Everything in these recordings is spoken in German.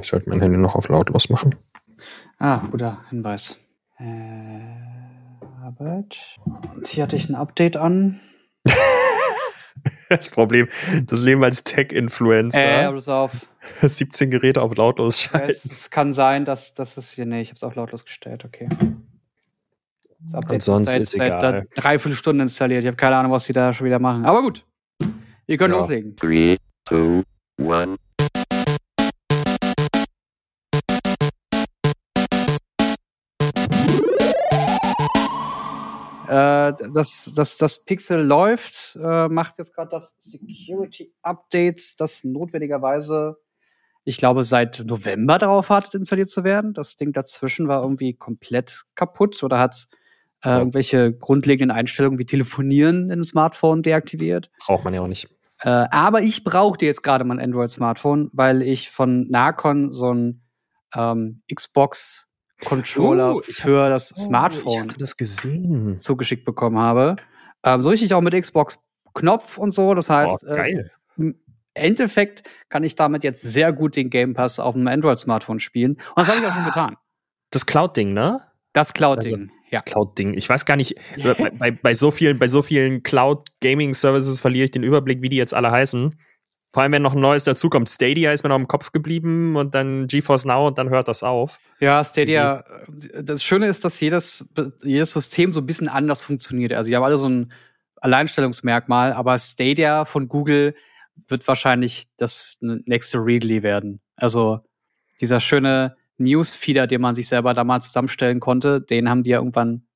Ich sollte mein Handy noch auf lautlos machen. Ah, guter Hinweis. Äh, Arbeit. Und hier hatte ich ein Update an. das Problem, das Leben als Tech-Influencer. Äh, pass auf. 17 Geräte auf lautlos schalten. Es, es kann sein, dass das ist hier, nee, ich habe es auf lautlos gestellt, okay. Das Und sonst seit, ist seit egal. dreiviertel Stunden installiert. Ich habe keine Ahnung, was sie da schon wieder machen. Aber gut. Wir können Ja. loslegen. Three, two, one. Äh, das, das, das Pixel läuft, äh, macht jetzt gerade das Security Update, das notwendigerweise, ich glaube, seit November darauf wartet, installiert zu werden. Das Ding dazwischen war irgendwie komplett kaputt oder hat äh, irgendwelche grundlegenden Einstellungen wie Telefonieren im Smartphone deaktiviert. Braucht man ja auch nicht. Äh, aber ich brauchte jetzt gerade mein Android-Smartphone, weil ich von Nacon so einen ähm, Xbox-Controller Oh, ich hab- für das Ich Smartphone hatte das gesehen. zugeschickt bekommen habe. Ähm, so richtig auch mit Xbox-Knopf und so. Das heißt, Boah. Äh, im Endeffekt kann ich damit jetzt sehr gut den Game Pass auf dem Android-Smartphone spielen. Und das habe ich auch schon getan. Das Cloud-Ding, ne? Das Cloud-Ding. ja. Cloud-Ding. Ich weiß gar nicht, bei, bei, bei so vielen, bei so vielen Cloud-Gaming-Services verliere ich den Überblick, wie die jetzt alle heißen. Vor allem, wenn noch ein neues dazukommt. Stadia ist mir noch im Kopf geblieben und dann GeForce Now und dann hört das auf. Ja, Stadia, äh, das Schöne ist, dass jedes, jedes System so ein bisschen anders funktioniert. Also, die haben alle so ein Alleinstellungsmerkmal, aber Stadia von Google wird wahrscheinlich das nächste Readly werden. Also, dieser schöne Newsfeeder, den man sich selber da mal zusammenstellen konnte, den haben die ja irgendwann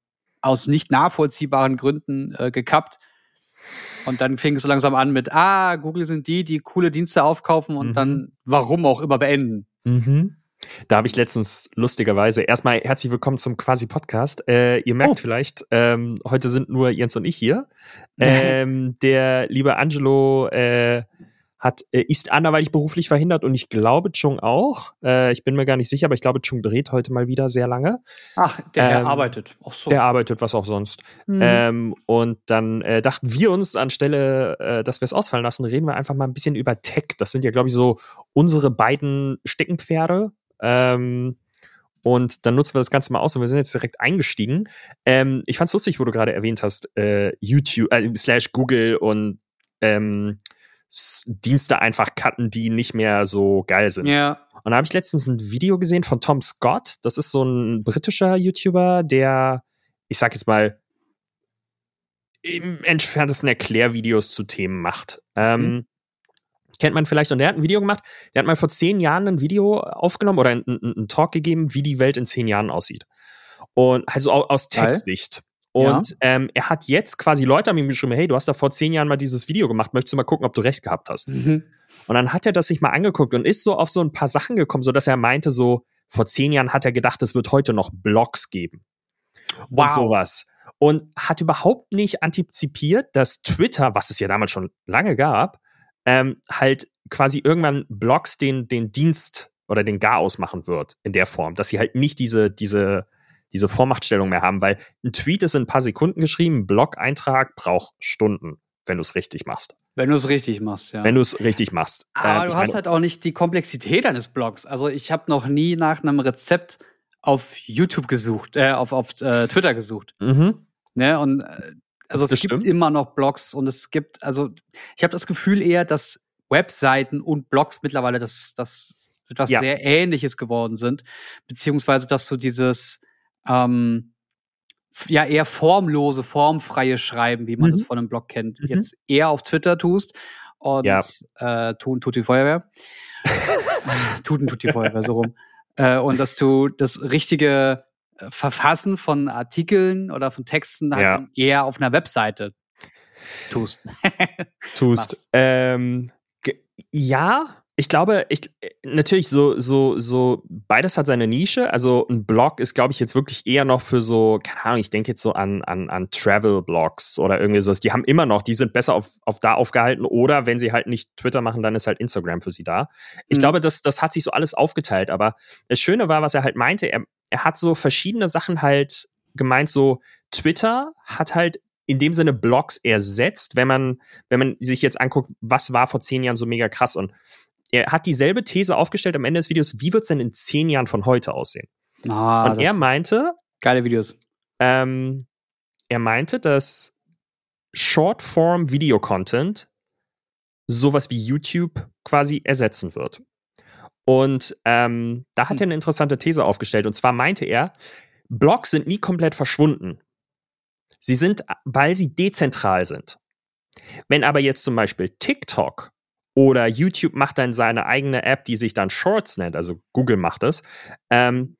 aus nicht nachvollziehbaren Gründen äh, gekappt. Und dann fing es so langsam an mit, ah, Google sind die, die coole Dienste aufkaufen und Mhm. dann, warum auch immer, beenden. Da habe ich letztens lustigerweise erstmal herzlich willkommen zum quasi Podcast. Äh, ihr merkt Oh. vielleicht, ähm, heute sind nur Jens und ich hier. Ähm, der liebe Angelo äh, hat, äh, ist anderweitig beruflich verhindert und ich glaube Chung auch. Äh, ich bin mir gar nicht sicher, aber ich glaube Chung dreht heute mal wieder sehr lange. Ach, der Ähm, arbeitet. Ach so. Der arbeitet, was auch sonst. Mhm. Ähm, und dann äh, dachten wir uns anstelle, äh, dass wir es ausfallen lassen, reden wir einfach mal ein bisschen über Tech. Das sind ja, glaube ich, so unsere beiden Steckenpferde. Ähm, und dann nutzen wir das Ganze mal aus und wir sind jetzt direkt eingestiegen. Ähm, ich fand's lustig, wo du gerade erwähnt hast, äh, YouTube, äh, slash Google und ähm, Dienste einfach cutten, die nicht mehr so geil sind. ja. Und da habe ich letztens ein Video gesehen von Tom Scott. Das ist so ein britischer YouTuber, der, ich sag jetzt mal, im entferntesten Erklärvideos zu Themen macht. Ähm, Kennt man vielleicht. Und der hat ein Video gemacht, der hat mal vor zehn Jahren ein Video aufgenommen oder einen, einen Talk gegeben, wie die Welt in zehn Jahren aussieht. Und also au- aus Geil. Und ähm, er hat jetzt quasi Leute haben ihm geschrieben, hey, du hast da vor zehn Jahren mal dieses Video gemacht, möchtest du mal gucken, ob du recht gehabt hast? Mhm. Und dann hat er das sich mal angeguckt und ist so auf so ein paar Sachen gekommen, so dass er meinte, so vor zehn Jahren hat er gedacht, es wird heute noch Blogs geben. Und sowas. Und hat überhaupt nicht antizipiert, dass Twitter, was es ja damals schon lange gab, ähm, halt quasi irgendwann Blogs den, den Dienst oder den Gar ausmachen wird in der Form, dass sie halt nicht diese, diese, diese Vormachtstellung mehr haben, weil ein Tweet ist in ein paar Sekunden geschrieben, ein Blog-Eintrag braucht Stunden, wenn du es richtig machst. Wenn du es richtig machst, ja. Wenn du es richtig machst. Aber Ähm, du hast meine- halt auch nicht die Komplexität eines Blogs. Also ich habe noch nie nach einem Rezept auf YouTube gesucht, äh, auf, auf äh, Twitter gesucht. Mhm. Ne? Und äh, also es Das gibt stimmt. immer noch Blogs und es gibt, also ich habe das Gefühl eher, dass Webseiten und Blogs mittlerweile das, das etwas Ja. sehr Ähnliches geworden sind, beziehungsweise dass du dieses ähm, ja eher formlose, formfreie Schreiben, wie man Mhm. es von einem Blog kennt, Mhm. jetzt eher auf Twitter tust und Ja. äh, tun tut die Feuerwehr. Tuten tut die Feuerwehr so rum. Äh, und dass du das richtige äh, Verfassen von Artikeln oder von Texten halt Ja. eher auf einer Webseite tust. tust. Ähm, ja, ich glaube, ich äh, natürlich so so so beides hat seine Nische. Also ein Blog ist, glaube ich, jetzt wirklich eher noch für so keine Ahnung. Ich denke jetzt so an an an Travel Blogs oder irgendwie sowas. Die haben immer noch, die sind besser auf auf da aufgehalten oder wenn sie halt nicht Twitter machen, dann ist halt Instagram für sie da. Ich Mhm. glaube, das das hat sich so alles aufgeteilt. Aber das Schöne war, was er halt meinte. Er er hat so verschiedene Sachen halt gemeint. So Twitter hat halt in dem Sinne Blogs ersetzt, wenn man wenn man sich jetzt anguckt, was war vor zehn Jahren so mega krass und er hat dieselbe These aufgestellt am Ende des Videos, wie wird es denn in zehn Jahren von heute aussehen? Ah, Und er meinte, geile Videos. ähm, er meinte, dass Short-Form-Video-Content sowas wie YouTube quasi ersetzen wird. Und ähm, da hat er eine interessante These aufgestellt. Und zwar meinte er, Blogs sind nie komplett verschwunden. Sie sind, weil sie dezentral sind. Wenn aber jetzt zum Beispiel TikTok oder YouTube macht dann seine eigene App, die sich dann Shorts nennt, also Google macht es, ähm,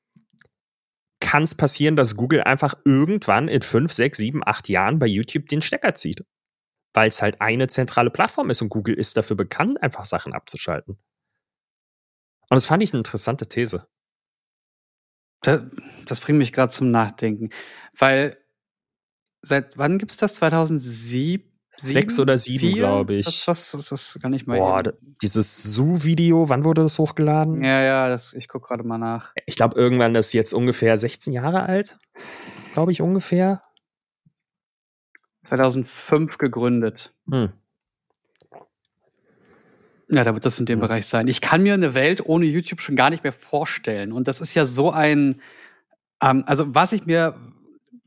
kann es passieren, dass Google einfach irgendwann in fünf, sechs, sieben, acht Jahren bei YouTube den Stecker zieht. Weil es halt eine zentrale Plattform ist und Google ist dafür bekannt, einfach Sachen abzuschalten. Und das fand ich eine interessante These. Das, das bringt mich gerade zum Nachdenken. Weil seit wann gibt's das? 2007? Sechs oder sieben, glaube ich. Das, das, das, kann ich mal. Boah, dieses Zoo-Video, wann wurde das hochgeladen? ja, ja, das, ich gucke gerade mal nach. Ich glaube, irgendwann ist jetzt ungefähr 16 Jahre alt. Glaube ich ungefähr. 2005 gegründet. Hm. Ja, da wird das in dem. Bereich sein. Ich kann mir eine Welt ohne YouTube schon gar nicht mehr vorstellen. Und das ist ja so ein, ähm, also was ich mir,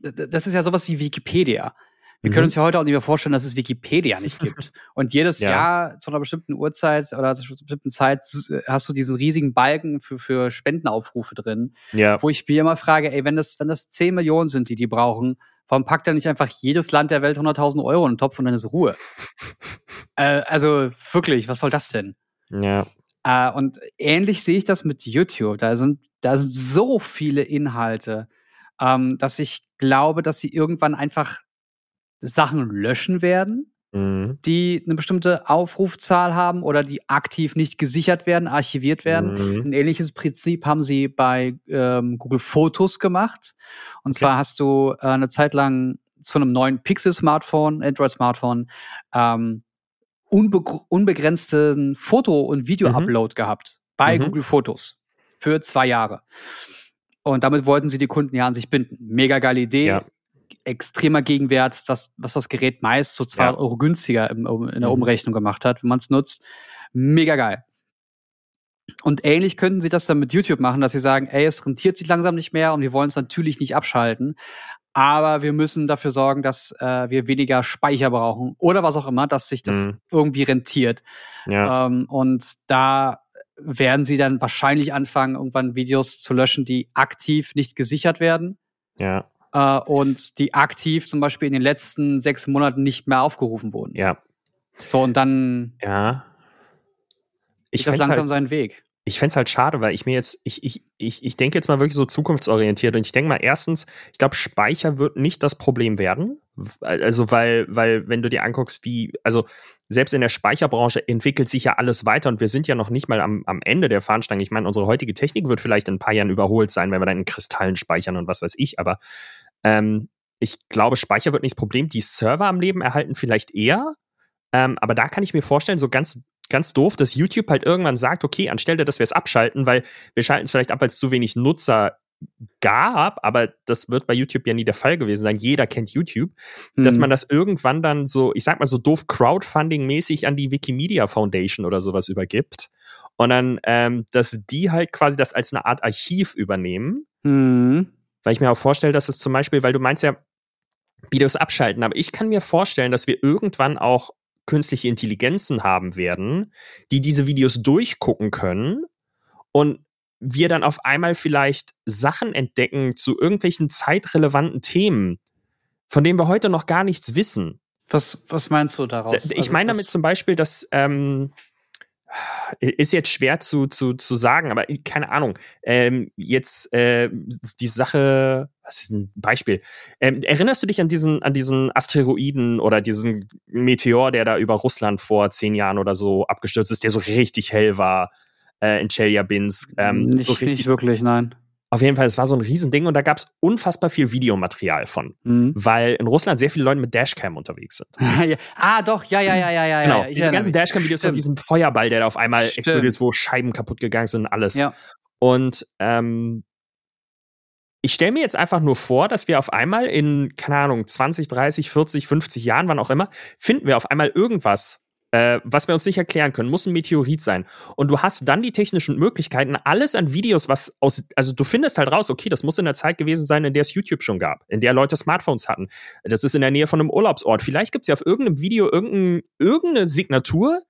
das ist ja sowas wie Wikipedia. Wir Mhm. können uns ja heute auch nicht mehr vorstellen, dass es Wikipedia nicht gibt. Und jedes Ja. Jahr zu einer bestimmten Uhrzeit oder zu einer bestimmten Zeit s- hast du diesen riesigen Balken für, für Spendenaufrufe drin, Ja. wo ich mir immer frage, ey, wenn das, wenn das 10 Millionen sind, die die brauchen, warum packt da nicht einfach jedes Land der Welt 100.000 Euro in den Topf und dann ist Ruhe? äh, also wirklich, was soll das denn? Ja. Äh, und ähnlich sehe ich das mit YouTube. Da sind, da sind so viele Inhalte, ähm, dass ich glaube, dass sie irgendwann einfach Sachen löschen werden, Mhm. die eine bestimmte Aufrufzahl haben oder die aktiv nicht gesichert werden, archiviert werden. Mhm. Ein ähnliches Prinzip haben sie bei ähm, Google Fotos gemacht. Und Okay. zwar hast du äh, eine Zeit lang zu einem neuen Pixel-Smartphone, Android-Smartphone, ähm, unbe unbegrenzten Foto- und Video-Upload gehabt bei Mhm. Google Fotos für zwei Jahre. Und damit wollten sie die Kunden ja an sich binden. Mega geile Idee. Ja. Extremer Gegenwert, was, was das Gerät meist so 200 Ja. Euro günstiger im, in der Mhm. Umrechnung gemacht hat, wenn man es nutzt. Mega geil. Und ähnlich könnten sie das dann mit YouTube machen, dass sie sagen, ey, es rentiert sich langsam nicht mehr und wir wollen es natürlich nicht abschalten. Aber wir müssen dafür sorgen, dass äh, wir weniger Speicher brauchen oder was auch immer, dass sich das Mhm. irgendwie rentiert. Ja. Ähm, und da werden sie dann wahrscheinlich anfangen, irgendwann Videos zu löschen, die aktiv nicht gesichert werden Ja. Äh, und die aktiv zum Beispiel in den letzten sechs Monaten nicht mehr aufgerufen wurden. Ja. So, und dann Ja. Ich das langsam halt, seinen Weg. ich fänd's halt schade, weil ich mir jetzt, ich, ich, ich, ich denke jetzt mal wirklich so zukunftsorientiert und ich denke mal erstens, ich glaube, Speicher wird nicht das Problem werden. Also, weil, weil, wenn du dir anguckst, wie, also selbst in der Speicherbranche entwickelt sich ja alles weiter und wir sind ja noch nicht mal am, am Ende der Fahnenstange. Ich meine, unsere heutige Technik wird vielleicht in ein paar Jahren überholt sein, wenn wir dann in Kristallen speichern und was weiß ich, aber ähm, ich glaube, Speicher wird nicht das Problem. Die Server am Leben erhalten vielleicht eher, ähm, aber da kann ich mir vorstellen, so ganz, ganz doof, dass YouTube halt irgendwann sagt, okay, anstelle, dass wir es abschalten, weil wir schalten es vielleicht ab, weil es zu wenig Nutzer gab, aber das wird bei YouTube ja nie der Fall gewesen sein. Jeder kennt YouTube, dass Hm. man das irgendwann dann so, ich sag mal so doof Crowdfunding-mäßig an die Wikimedia Foundation oder sowas übergibt. Und dann, ähm, dass die halt quasi das als eine Art Archiv übernehmen. Hm. Weil ich mir auch vorstelle, dass es zum Beispiel, weil du meinst ja, Videos abschalten, aber ich kann mir vorstellen, dass wir irgendwann auch künstliche Intelligenzen haben werden, die diese Videos durchgucken können und wir dann auf einmal vielleicht Sachen entdecken zu irgendwelchen zeitrelevanten Themen, von denen wir heute noch gar nichts wissen. Was, was meinst du daraus? ich Also meine damit zum Beispiel, dass ähm, ist jetzt schwer zu, zu, zu sagen, aber keine Ahnung. Ähm, jetzt äh, die Sache, was ist ein Beispiel? Ähm, erinnerst du dich an diesen, an diesen Asteroiden oder diesen Meteor, der da über Russland vor zehn Jahren oder so abgestürzt ist, der so richtig hell war äh, in Chelyabinsk? Ähm, nicht, so richtig, nicht wirklich, nein. auf jeden Fall, es war so ein Riesending und da gab es unfassbar viel Videomaterial von, Hm. weil in Russland sehr viele Leute mit Dashcam unterwegs sind. ja. Ah, doch, ja, ja, ja, ja, ja. Genau, ja, diese ganzen. Dashcam-Videos von diesem Feuerball, der da auf einmal Stimmt. explodiert ist, wo Scheiben kaputt gegangen sind und alles. Ja. Und ähm, ich stelle mir jetzt einfach nur vor, dass wir auf einmal in, keine Ahnung, 20, 30, 40, 50 Jahren, wann auch immer, finden wir auf einmal irgendwas, äh, was wir uns nicht erklären können, muss ein Meteorit sein. Und du hast dann die technischen Möglichkeiten, alles an Videos, was aus, also du findest halt raus, okay, das muss in der Zeit gewesen sein, in der es YouTube schon gab, in der Leute Smartphones hatten. Das ist in der Nähe von einem Urlaubsort. Vielleicht gibt es ja auf irgendeinem Video irgendein, irgendeine Signatur,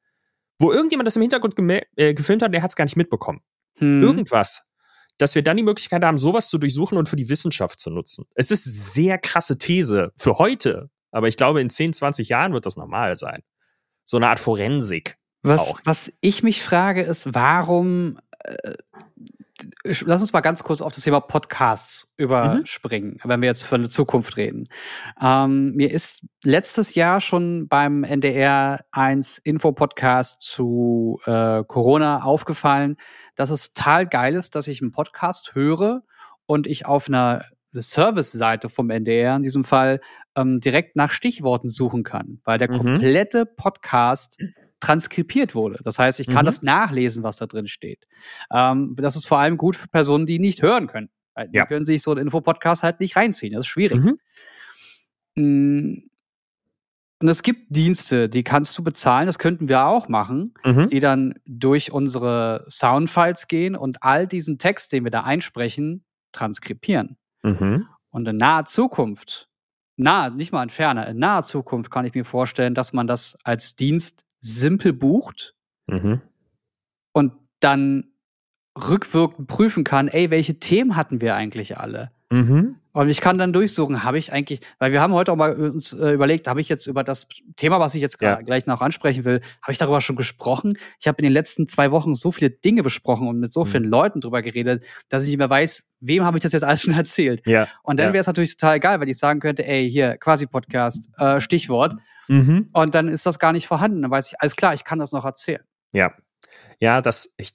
wo irgendjemand das im Hintergrund äh, gefilmt hat, der hat es gar nicht mitbekommen. Hm. Irgendwas. Dass wir dann die Möglichkeit haben, sowas zu durchsuchen und für die Wissenschaft zu nutzen. Es ist sehr krasse These für heute, aber ich glaube, in 10, 20 Jahren wird das normal sein so eine Art Forensik. Was, was ich mich frage, ist, warum äh, lass uns mal ganz kurz auf das Thema Podcasts überspringen, mhm. wenn wir jetzt für eine Zukunft reden. Ähm, mir ist letztes Jahr schon beim NDR 1 Info-Podcast zu äh, Corona aufgefallen, dass es total geil ist, dass ich einen Podcast höre und ich auf einer Service-Seite vom NDR in diesem Fall ähm, direkt nach Stichworten suchen kann, weil der mhm. komplette Podcast transkribiert wurde. Das heißt, ich kann mhm. das nachlesen, was da drin steht. Ähm, das ist vor allem gut für Personen, die nicht hören können. Die ja. können sich so einen Infopodcast halt nicht reinziehen. Das ist schwierig. Mhm. Mm. Und es gibt Dienste, die kannst du bezahlen, das könnten wir auch machen, mhm. die dann durch unsere Soundfiles gehen und all diesen Text, den wir da einsprechen, transkribieren. Mhm. Und in naher Zukunft, nahe, nicht mal in ferner, in naher Zukunft kann ich mir vorstellen, dass man das als Dienst simpel bucht mhm. und dann rückwirkend prüfen kann, ey, welche Themen hatten wir eigentlich alle? Mhm. Und ich kann dann durchsuchen, habe ich eigentlich, weil wir haben heute auch mal uns äh, überlegt, habe ich jetzt über das Thema, was ich jetzt ja. gleich noch ansprechen will, habe ich darüber schon gesprochen? Ich habe in den letzten zwei Wochen so viele Dinge besprochen und mit so mhm. vielen Leuten drüber geredet, dass ich nicht mehr weiß, wem habe ich das jetzt alles schon erzählt. Ja. Und dann ja. wäre es natürlich total geil, wenn ich sagen könnte, ey, hier, quasi Podcast, äh, Stichwort. Mhm. Und dann ist das gar nicht vorhanden. Dann weiß ich, alles klar, ich kann das noch erzählen. Ja. Ja, das, ich,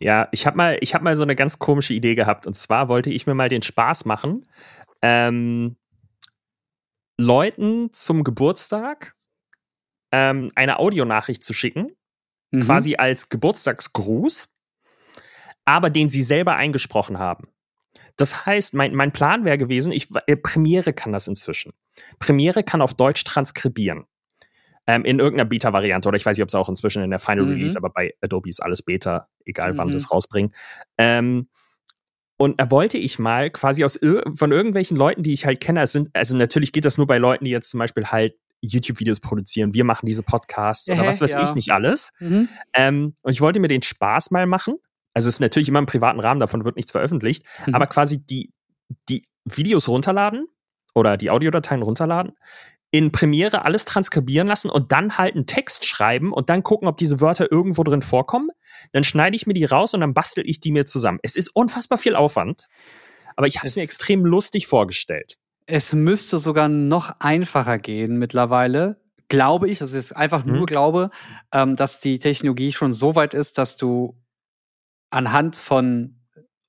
ja, ich habe mal, ich habe mal so eine ganz komische Idee gehabt. Und zwar wollte ich mir mal den Spaß machen, ähm, Leuten zum Geburtstag ähm, eine Audionachricht zu schicken, mhm. quasi als Geburtstagsgruß, aber den sie selber eingesprochen haben. Das heißt, mein, mein Plan wäre gewesen, ich, äh, Premiere kann das inzwischen. Premiere kann auf Deutsch transkribieren. Ähm, in irgendeiner Beta-Variante oder ich weiß nicht, ob es auch inzwischen in der Final mhm. Release, aber bei Adobe ist alles Beta, egal wann mhm. sie es rausbringen. Ähm, und da wollte ich mal quasi aus von irgendwelchen Leuten, die ich halt kenne, es sind, also natürlich geht das nur bei Leuten, die jetzt zum Beispiel halt YouTube-Videos produzieren, wir machen diese Podcasts oder was weiß ja. ich nicht alles. Mhm. Ähm, und ich wollte mir den Spaß mal machen. Also es ist natürlich immer im privaten Rahmen, davon wird nichts veröffentlicht, mhm. aber quasi die, die Videos runterladen oder die Audiodateien runterladen, in Premiere alles transkribieren lassen und dann halt einen Text schreiben und dann gucken, ob diese Wörter irgendwo drin vorkommen. Dann schneide ich mir die raus und dann bastel ich die mir zusammen. Es ist unfassbar viel Aufwand, aber ich habe es mir extrem lustig vorgestellt. Es müsste sogar noch einfacher gehen mittlerweile, glaube ich, das ist einfach nur mhm. Glaube, ähm, dass die Technologie schon so weit ist, dass du anhand von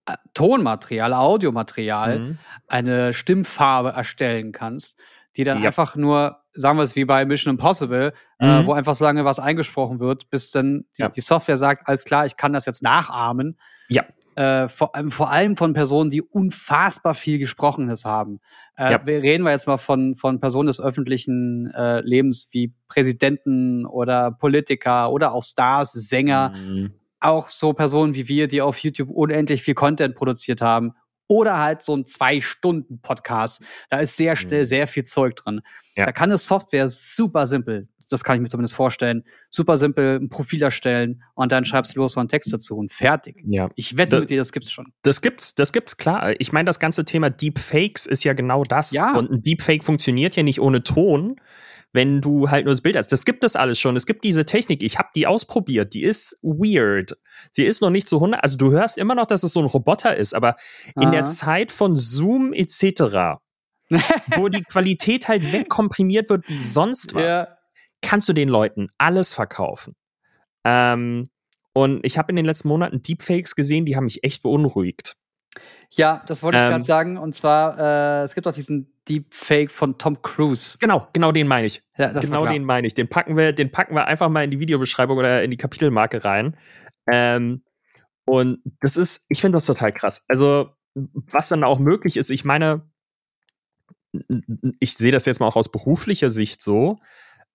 äh, Tonmaterial, Audiomaterial mhm. eine Stimmfarbe erstellen kannst die dann ja. einfach nur, sagen wir es wie bei Mission Impossible, äh, mhm. äh, wo einfach so lange was eingesprochen wird, bis dann die, ja. die, Software sagt, alles klar, ich kann das jetzt nachahmen. Ja. Äh, vor, vor, allem von Personen, die unfassbar viel Gesprochenes haben. Äh, ja. wir reden wir jetzt mal von, von Personen des öffentlichen äh, Lebens wie Präsidenten oder Politiker oder auch Stars, Sänger. Mhm. Auch so Personen wie wir, die auf YouTube unendlich viel Content produziert haben oder halt so ein Zwei-Stunden-Podcast. Da ist sehr schnell mhm. sehr viel Zeug drin. Ja. Da kann eine Software super simpel, das kann ich mir zumindest vorstellen, super simpel ein Profil erstellen und dann schreibst du los so einen Text dazu und fertig. Ja. Ich wette da, mit dir, das gibt's schon. Das gibt's, das gibt's klar. Ich meine, das ganze Thema Deepfakes ist ja genau das. Ja. Und ein Deepfake funktioniert ja nicht ohne Ton wenn du halt nur das Bild hast. Das gibt es alles schon. Es gibt diese Technik. Ich habe die ausprobiert. Die ist weird. Sie ist noch nicht so 100. Also du hörst immer noch, dass es so ein Roboter ist, aber Aha. in der Zeit von Zoom etc., wo die Qualität halt wegkomprimiert wird wie sonst was, ja. kannst du den Leuten alles verkaufen. Ähm, und ich habe in den letzten Monaten Deepfakes gesehen, die haben mich echt beunruhigt. Ja, das wollte ich ähm, gerade sagen. Und zwar, äh, es gibt auch diesen Deepfake von Tom Cruise. Genau, genau den meine ich. Ja, genau den meine ich. Den packen wir, den packen wir einfach mal in die Videobeschreibung oder in die Kapitelmarke rein. Ähm, und das ist, ich finde das total krass. Also, was dann auch möglich ist, ich meine, ich sehe das jetzt mal auch aus beruflicher Sicht so.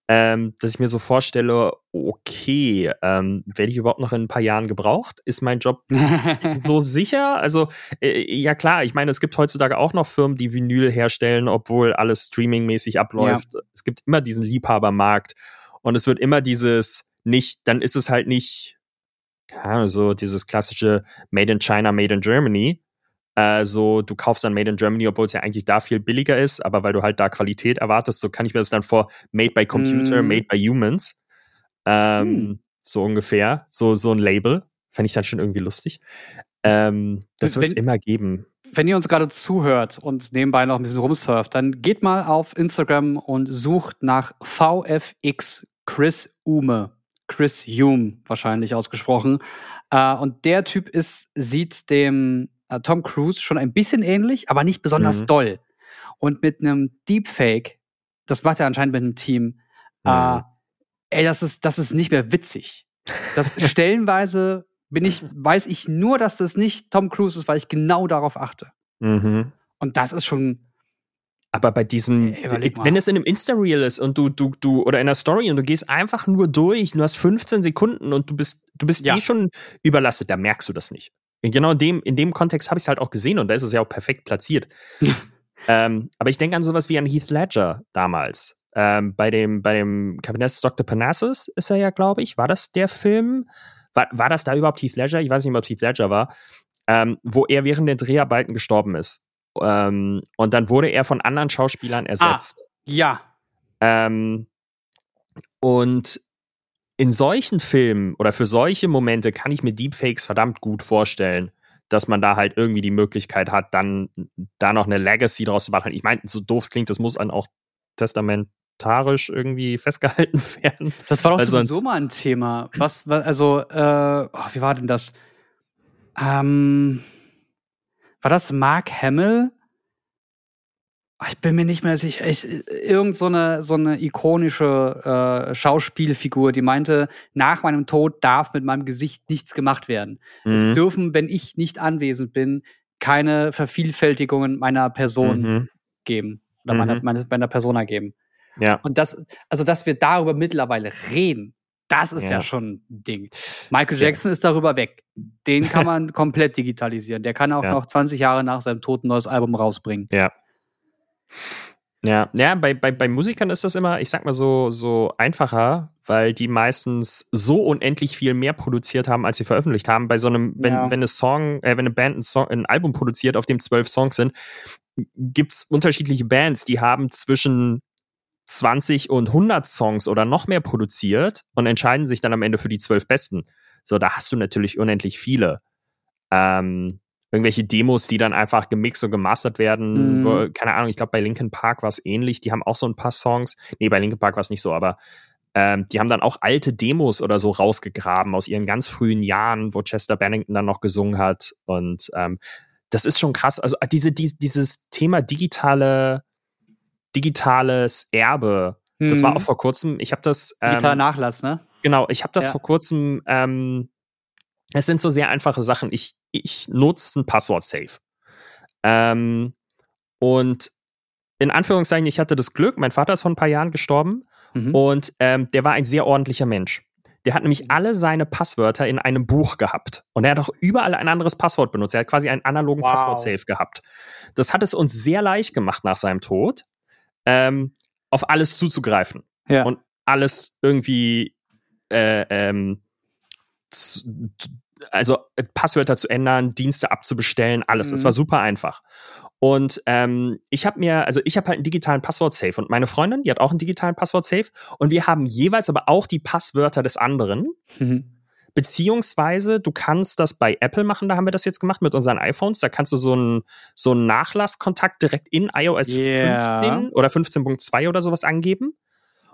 Ähm, dass ich mir so vorstelle, okay, ähm, werde ich überhaupt noch in ein paar Jahren gebraucht? Ist mein Job so sicher? Also, äh, ja klar, ich meine, es gibt heutzutage auch noch Firmen, die Vinyl herstellen, obwohl alles streamingmäßig abläuft. Ja. Es gibt immer diesen Liebhabermarkt und es wird immer dieses nicht, dann ist es halt nicht, ja, so dieses klassische Made in China, Made in Germany, äh, so, du kaufst dann Made in Germany, obwohl es ja eigentlich da viel billiger ist, aber weil du halt da Qualität erwartest, so kann ich mir das dann vor Made by Computer, mm. Made by Humans. Ähm, mm. So ungefähr. So, so ein Label. Fände ich dann schon irgendwie lustig. Ähm, das wird es immer geben. Wenn ihr uns gerade zuhört und nebenbei noch ein bisschen rumsurft, dann geht mal auf Instagram und sucht nach VFX Chris Ume. Chris Hume wahrscheinlich ausgesprochen. Äh, und der Typ ist, sieht dem Tom Cruise schon ein bisschen ähnlich, aber nicht besonders mhm. doll. Und mit einem Deepfake, das macht er anscheinend mit einem Team, äh, mhm. äh, ey, das ist, das ist nicht mehr witzig. Das stellenweise bin ich, weiß ich nur, dass das nicht Tom Cruise ist, weil ich genau darauf achte. Mhm. Und das ist schon. Aber bei diesem, wenn es in einem Insta-Reel ist und du, du, du, oder in einer Story und du gehst einfach nur durch, du hast 15 Sekunden und du bist, du bist ja. eh schon überlastet, da merkst du das nicht genau in dem, in dem Kontext habe ich es halt auch gesehen und da ist es ja auch perfekt platziert. ähm, aber ich denke an sowas wie an Heath Ledger damals. Ähm, bei dem, bei dem Kabinett Dr. Panassus ist er ja, glaube ich. War das der Film? War, war das da überhaupt Heath Ledger? Ich weiß nicht mehr, ob es Heath Ledger war. Ähm, wo er während der Dreharbeiten gestorben ist. Ähm, und dann wurde er von anderen Schauspielern ersetzt. Ah, ja. Ähm, und in solchen Filmen oder für solche Momente kann ich mir Deepfakes verdammt gut vorstellen, dass man da halt irgendwie die Möglichkeit hat, dann da noch eine Legacy draus zu machen. Ich meine, so doof es klingt, das muss dann auch testamentarisch irgendwie festgehalten werden. Das war doch sowieso mal ein Thema. Was, was also, äh, oh, wie war denn das? Ähm, war das Mark Hamill? Ah, ich bin mir nicht mehr sicher. Ich, irgend so eine, so eine ikonische äh, Schauspielfigur, die meinte, nach meinem Tod darf mit meinem Gesicht nichts gemacht werden. Mhm. Es dürfen, wenn ich nicht anwesend bin, keine Vervielfältigungen meiner Person mhm. geben. Oder meiner, mhm. meiner, meiner Persona geben. Ja. Und das, also dass wir darüber mittlerweile reden, das ist ja, ja schon ein Ding. Michael Jackson ja. ist darüber weg. Den kann man komplett digitalisieren. Der kann auch ja. noch 20 Jahre nach seinem Tod ein neues Album rausbringen. Ja. Ja, ja bei, bei, bei Musikern ist das immer, ich sag mal so, so einfacher, weil die meistens so unendlich viel mehr produziert haben, als sie veröffentlicht haben. Bei so einem, wenn, ja. wenn eine Song, äh, wenn eine Band ein, Song, ein Album produziert, auf dem zwölf Songs sind, gibt es unterschiedliche Bands, die haben zwischen 20 und 100 Songs oder noch mehr produziert und entscheiden sich dann am Ende für die zwölf besten. So, da hast du natürlich unendlich viele. Ähm, irgendwelche Demos, die dann einfach gemixt und gemastert werden. Mhm. Wo, keine Ahnung, ich glaube, bei Linkin Park war es ähnlich. Die haben auch so ein paar Songs. Nee, bei Linkin Park war es nicht so, aber ähm, die haben dann auch alte Demos oder so rausgegraben aus ihren ganz frühen Jahren, wo Chester Bennington dann noch gesungen hat. Und ähm, das ist schon krass. Also äh, diese, die, dieses Thema digitale, digitales Erbe, mhm. das war mhm. auch vor kurzem. Ich habe das. Ähm, Digitaler Nachlass, ne? Genau, ich habe das ja. vor kurzem ähm, es sind so sehr einfache Sachen. Ich, ich nutze ein Passwort-Safe. Ähm, und in Anführungszeichen, ich hatte das Glück, mein Vater ist vor ein paar Jahren gestorben mhm. und ähm, der war ein sehr ordentlicher Mensch. Der hat nämlich alle seine Passwörter in einem Buch gehabt. Und er hat auch überall ein anderes Passwort benutzt. Er hat quasi einen analogen wow. Passwort-Safe gehabt. Das hat es uns sehr leicht gemacht nach seinem Tod, ähm, auf alles zuzugreifen. Ja. Und alles irgendwie äh, ähm, also äh, Passwörter zu ändern, Dienste abzubestellen, alles. Es mhm. war super einfach. Und ähm, ich habe mir, also ich habe halt einen digitalen Passwort-Safe und meine Freundin, die hat auch einen digitalen Passwort-Safe und wir haben jeweils aber auch die Passwörter des anderen. Mhm. Beziehungsweise du kannst das bei Apple machen, da haben wir das jetzt gemacht mit unseren iPhones. Da kannst du so einen so einen Nachlasskontakt direkt in iOS yeah. 15 oder 15.2 oder sowas angeben.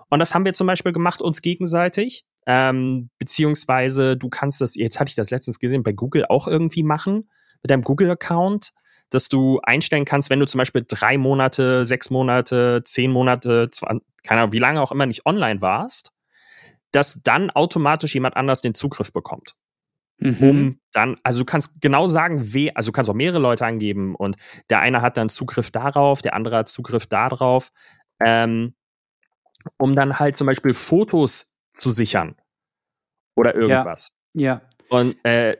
Und das haben wir zum Beispiel gemacht uns gegenseitig. Ähm, beziehungsweise du kannst das, jetzt hatte ich das letztens gesehen, bei Google auch irgendwie machen, mit deinem Google-Account, dass du einstellen kannst, wenn du zum Beispiel drei Monate, sechs Monate, zehn Monate, zwei, keine Ahnung, wie lange auch immer nicht online warst, dass dann automatisch jemand anders den Zugriff bekommt. Mhm. Um dann, also du kannst genau sagen, we, also du kannst auch mehrere Leute angeben und der eine hat dann Zugriff darauf, der andere hat Zugriff darauf. Ähm, um dann halt zum Beispiel Fotos zu sichern oder irgendwas. Ja. Und äh,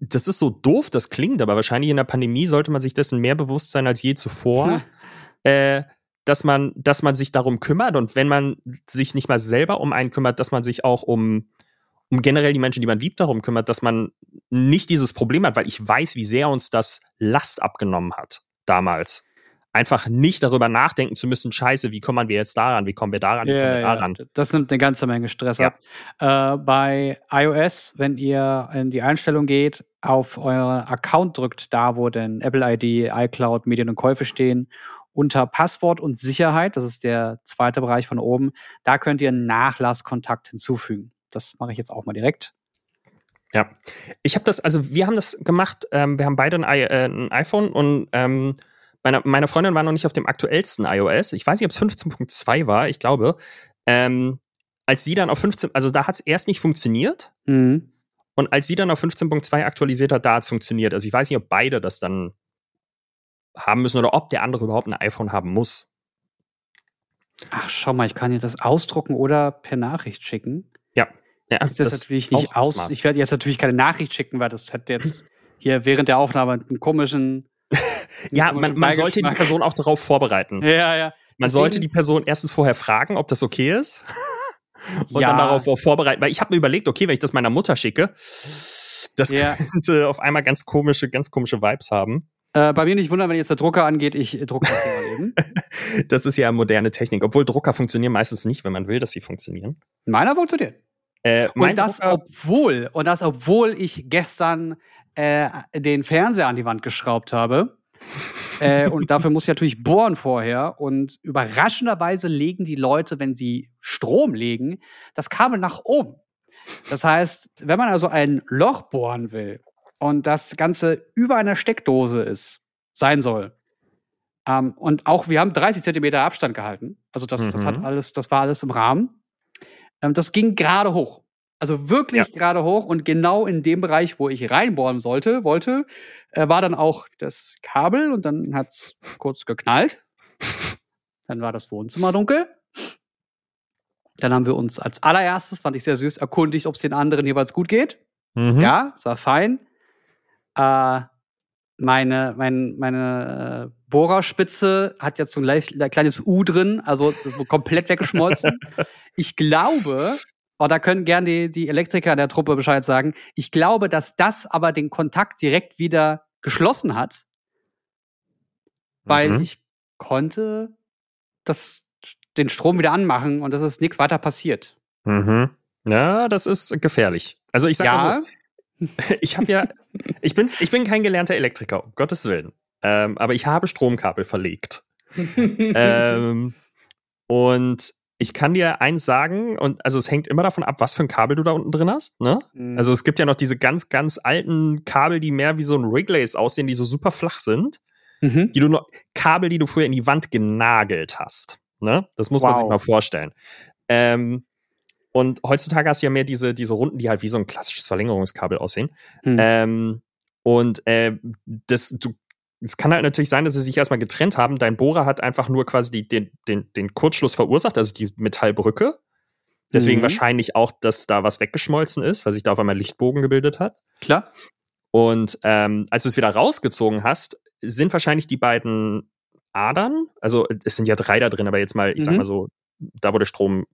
das ist so doof, das klingt, aber wahrscheinlich in der Pandemie sollte man sich dessen mehr bewusst sein als je zuvor, äh, dass man, dass man sich darum kümmert und wenn man sich nicht mal selber um einen kümmert, dass man sich auch um, um generell die Menschen, die man liebt, darum kümmert, dass man nicht dieses Problem hat, weil ich weiß, wie sehr uns das Last abgenommen hat damals. Einfach nicht darüber nachdenken zu müssen, scheiße, wie kommen wir jetzt daran, wie kommen wir daran, wie kommen wir Ja, daran. ja. Das nimmt eine ganze Menge Stress Ja. ab. Äh, bei iOS, wenn ihr in die Einstellung geht, auf euren Account drückt, da wo denn Apple ID, iCloud, Medien und Käufe stehen, unter Passwort und Sicherheit, das ist der zweite Bereich von oben, da könnt ihr einen Nachlasskontakt hinzufügen. Das mache ich jetzt auch mal direkt. Ja, ich habe das, also wir haben das gemacht, ähm, wir haben beide ein, I äh, ein iPhone und ähm, meine, meine Freundin war noch nicht auf dem aktuellsten iOS. Ich weiß nicht, ob es 15.2 war, ich glaube. Ähm, als sie dann auf 15, also da hat es erst nicht funktioniert Mhm. und als sie dann auf 15.2 aktualisiert hat, da hat es funktioniert. Also ich weiß nicht, ob beide das dann haben müssen oder ob der andere überhaupt ein iPhone haben muss. Ach, schau mal, ich kann hier das ausdrucken oder per Nachricht schicken. Ja, Das ist jetzt natürlich nicht aus. smart. Ich werde jetzt natürlich keine Nachricht schicken, weil das hat jetzt hier während der Aufnahme einen komischen. Ja, man, man sollte die. Person auch darauf vorbereiten. Ja, ja. Man Deswegen- sollte die Person erstens vorher fragen, ob das okay ist. Und Ja. dann darauf auch vorbereiten. Weil ich habe mir überlegt, okay, wenn ich das meiner Mutter schicke, das Ja. könnte auf einmal ganz komische, ganz komische Vibes haben. Äh, bei mir nicht wundern, wenn jetzt der Drucker angeht, ich äh, drucke das mal eben. Das ist ja moderne Technik. Obwohl Drucker funktionieren meistens nicht, wenn man will, dass sie funktionieren. Meiner funktioniert. Äh, mein Und das, Drucker, obwohl, und das, obwohl ich gestern äh, den Fernseher an die Wand geschraubt habe. Äh, und dafür muss ich natürlich bohren vorher. Und überraschenderweise legen die Leute, wenn sie Strom legen, das Kabel nach oben. Das heißt, wenn man also ein Loch bohren will und das Ganze über einer Steckdose ist, sein soll, ähm, und auch wir haben 30 Zentimeter Abstand gehalten, also das, das hat Mhm. alles, das war alles im Rahmen. Ähm, das ging gerade hoch. Also wirklich gerade hoch und genau in dem Bereich, wo ich reinbohren sollte, wollte, äh, war dann auch das Kabel und dann hat es kurz geknallt. Dann war das Wohnzimmer dunkel. Dann haben wir uns als allererstes, fand ich sehr süß, erkundigt, ob es den anderen jeweils gut geht. Mhm. Ja, es war fein. Äh, meine mein, meine äh, Bohrerspitze hat jetzt so ein leicht, ein kleines U drin, also das wurde komplett weggeschmolzen. ich glaube, oh, da können gerne die, die Elektriker der Truppe Bescheid sagen, ich glaube, dass das aber den Kontakt direkt wieder geschlossen hat, weil Mhm. ich konnte das, den Strom wieder anmachen und es ist nichts weiter passiert. Mhm. Ja, das ist gefährlich. Also ich sag mal so, Ja, ich habe ja, ich bin, ich bin kein gelernter Elektriker, um Gottes Willen. Ähm, aber ich habe Stromkabel verlegt. ähm, und ich kann dir eins sagen, und also es hängt immer davon ab, was für ein Kabel du da unten drin hast. Ne? Mhm. Also es gibt ja noch diese ganz, ganz alten Kabel, die mehr wie so ein Wrigley's aussehen, die so super flach sind, Mhm. die du noch, Kabel, die du früher in die Wand genagelt hast. Ne? Das muss man Wow. sich mal vorstellen. Ähm, und heutzutage hast du ja mehr diese, diese Runden, die halt wie so ein klassisches Verlängerungskabel aussehen. Hm. Ähm, und äh, das, du, es kann halt natürlich sein, dass sie sich erstmal getrennt haben. Dein Bohrer hat einfach nur quasi die, den, den, den Kurzschluss verursacht, also die Metallbrücke. Deswegen Mhm. wahrscheinlich auch, dass da was weggeschmolzen ist, weil sich da auf einmal Lichtbogen gebildet hat. Klar. Und ähm, als du es wieder rausgezogen hast, sind wahrscheinlich die beiden Adern, also es sind ja drei da drin, aber jetzt mal, ich sag Mhm. mal so, da wo der Strom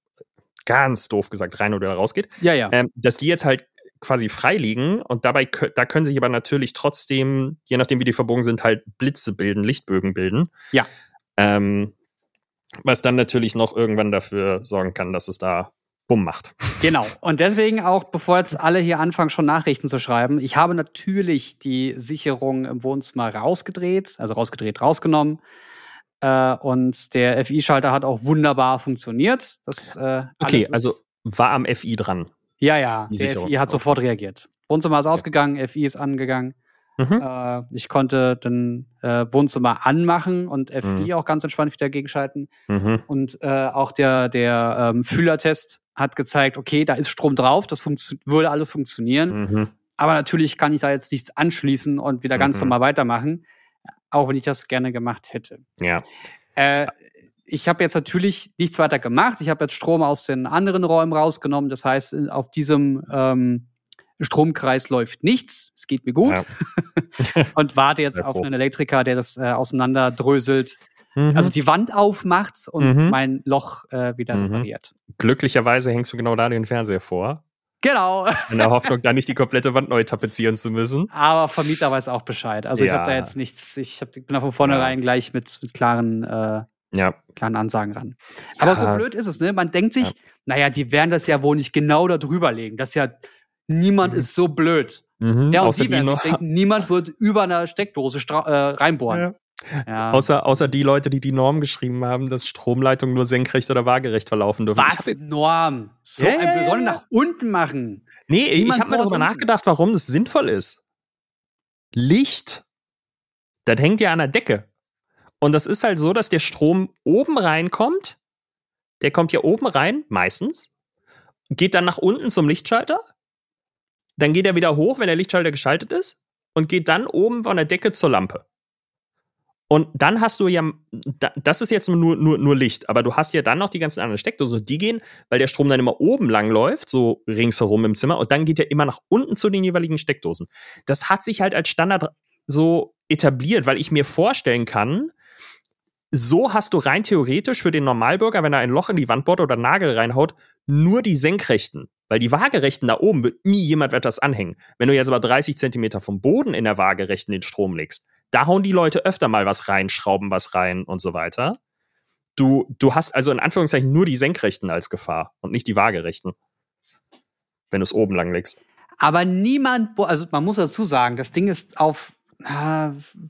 ganz doof gesagt rein oder rausgeht, Ja, ja. ähm, dass die jetzt halt quasi frei liegen und dabei da können sich aber natürlich trotzdem, je nachdem wie die verbogen sind, halt Blitze bilden, Lichtbögen bilden. Ja. Ähm, was dann natürlich noch irgendwann dafür sorgen kann, dass es da Bumm macht. Genau. Und deswegen auch, bevor jetzt alle hier anfangen, schon Nachrichten zu schreiben, ich habe natürlich die Sicherung im Wohnzimmer rausgedreht, also rausgedreht, rausgenommen. Äh, und der FI-Schalter hat auch wunderbar funktioniert. Das, äh, Okay, also war am FI dran. Ja, ja, die der. FI hat sofort reagiert. Wohnzimmer ist ausgegangen, FI ist angegangen. Mhm. Äh, ich konnte dann äh, Wohnzimmer anmachen und FI Mhm. auch ganz entspannt wieder gegenschalten. Mhm. Und äh, auch der, der ähm, Fühlertest hat gezeigt, okay, da ist Strom drauf, das würde alles funktionieren. Mhm. Aber natürlich kann ich da jetzt nichts anschließen und wieder ganz Mhm. normal weitermachen, auch wenn ich das gerne gemacht hätte. Ja. Äh, ich habe jetzt natürlich nichts weiter gemacht. Ich habe jetzt Strom aus den anderen Räumen rausgenommen. Das heißt, auf diesem ähm, Stromkreis läuft nichts. Es geht mir gut. Ja. und warte jetzt auf einen Elektriker, der das äh, auseinanderdröselt. Mhm. Also die Wand aufmacht und mhm. mein Loch äh, wieder mhm. repariert. Glücklicherweise hängst du genau da den Fernseher vor. Genau. In der Hoffnung, da nicht die komplette Wand neu tapezieren zu müssen. Aber Vermieter weiß auch Bescheid. Also ja. ich habe da jetzt nichts, ich, hab, bin da von vornherein ja. gleich mit, mit klaren, äh, ja. klaren Ansagen ran. Aber so blöd ist es, ne? Man denkt sich, naja, die werden das ja wohl nicht genau da drüber legen. Das ist ja, niemand mhm. ist so blöd. Mhm. Ja, und Außer die werden sich denken, niemand wird über einer Steckdose äh, reinbohren. Ja. Außer, außer die Leute, die die Norm geschrieben haben, dass Stromleitungen nur senkrecht oder waagerecht verlaufen dürfen. Was? Norm? So yeah. ein, wir sollen nach unten machen. Nee, Niemand ich habe mir darüber unten. nachgedacht, warum das sinnvoll ist. Licht, das hängt ja an der Decke. Und das ist halt so, dass der Strom oben reinkommt. Der kommt ja oben rein, meistens. Geht dann nach unten zum Lichtschalter. Dann geht er wieder hoch, wenn der Lichtschalter geschaltet ist. Und geht dann oben von der Decke zur Lampe. Und dann hast du ja, das ist jetzt nur, nur, nur Licht, aber du hast ja dann noch die ganzen anderen Steckdosen. Die gehen, weil der Strom dann immer oben lang läuft, so ringsherum im Zimmer, und dann geht er immer nach unten zu den jeweiligen Steckdosen. Das hat sich halt als Standard so etabliert, weil ich mir vorstellen kann, so hast du rein theoretisch für den Normalbürger, wenn er ein Loch in die Wand bohrt oder Nagel reinhaut, nur die Senkrechten. Weil die Waagerechten da oben wird nie jemand etwas anhängen. Wenn du jetzt aber 30 Zentimeter vom Boden in der Waagerechten den Strom legst, da hauen die Leute öfter mal was rein, schrauben was rein und so weiter. Du, du hast also in Anführungszeichen nur die Senkrechten als Gefahr und nicht die Waagerechten. Wenn du es oben lang legst. Aber niemand, also man muss dazu sagen, das Ding ist auf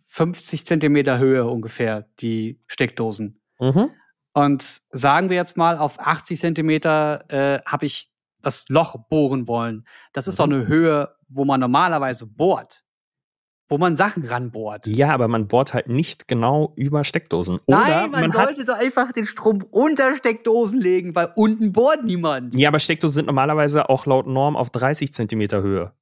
50 Zentimeter Höhe ungefähr, die Steckdosen. Mhm. Und sagen wir jetzt mal, auf 80 Zentimeter äh, habe ich das Loch bohren wollen. Das ist mhm. doch eine Höhe, wo man normalerweise bohrt wo man Sachen ranbohrt. Ja, aber man bohrt halt nicht genau über Steckdosen. Oder Nein, man, man sollte doch einfach den Strom unter Steckdosen legen, weil unten bohrt niemand. Ja, aber Steckdosen sind normalerweise auch laut Norm auf 30 Zentimeter Höhe.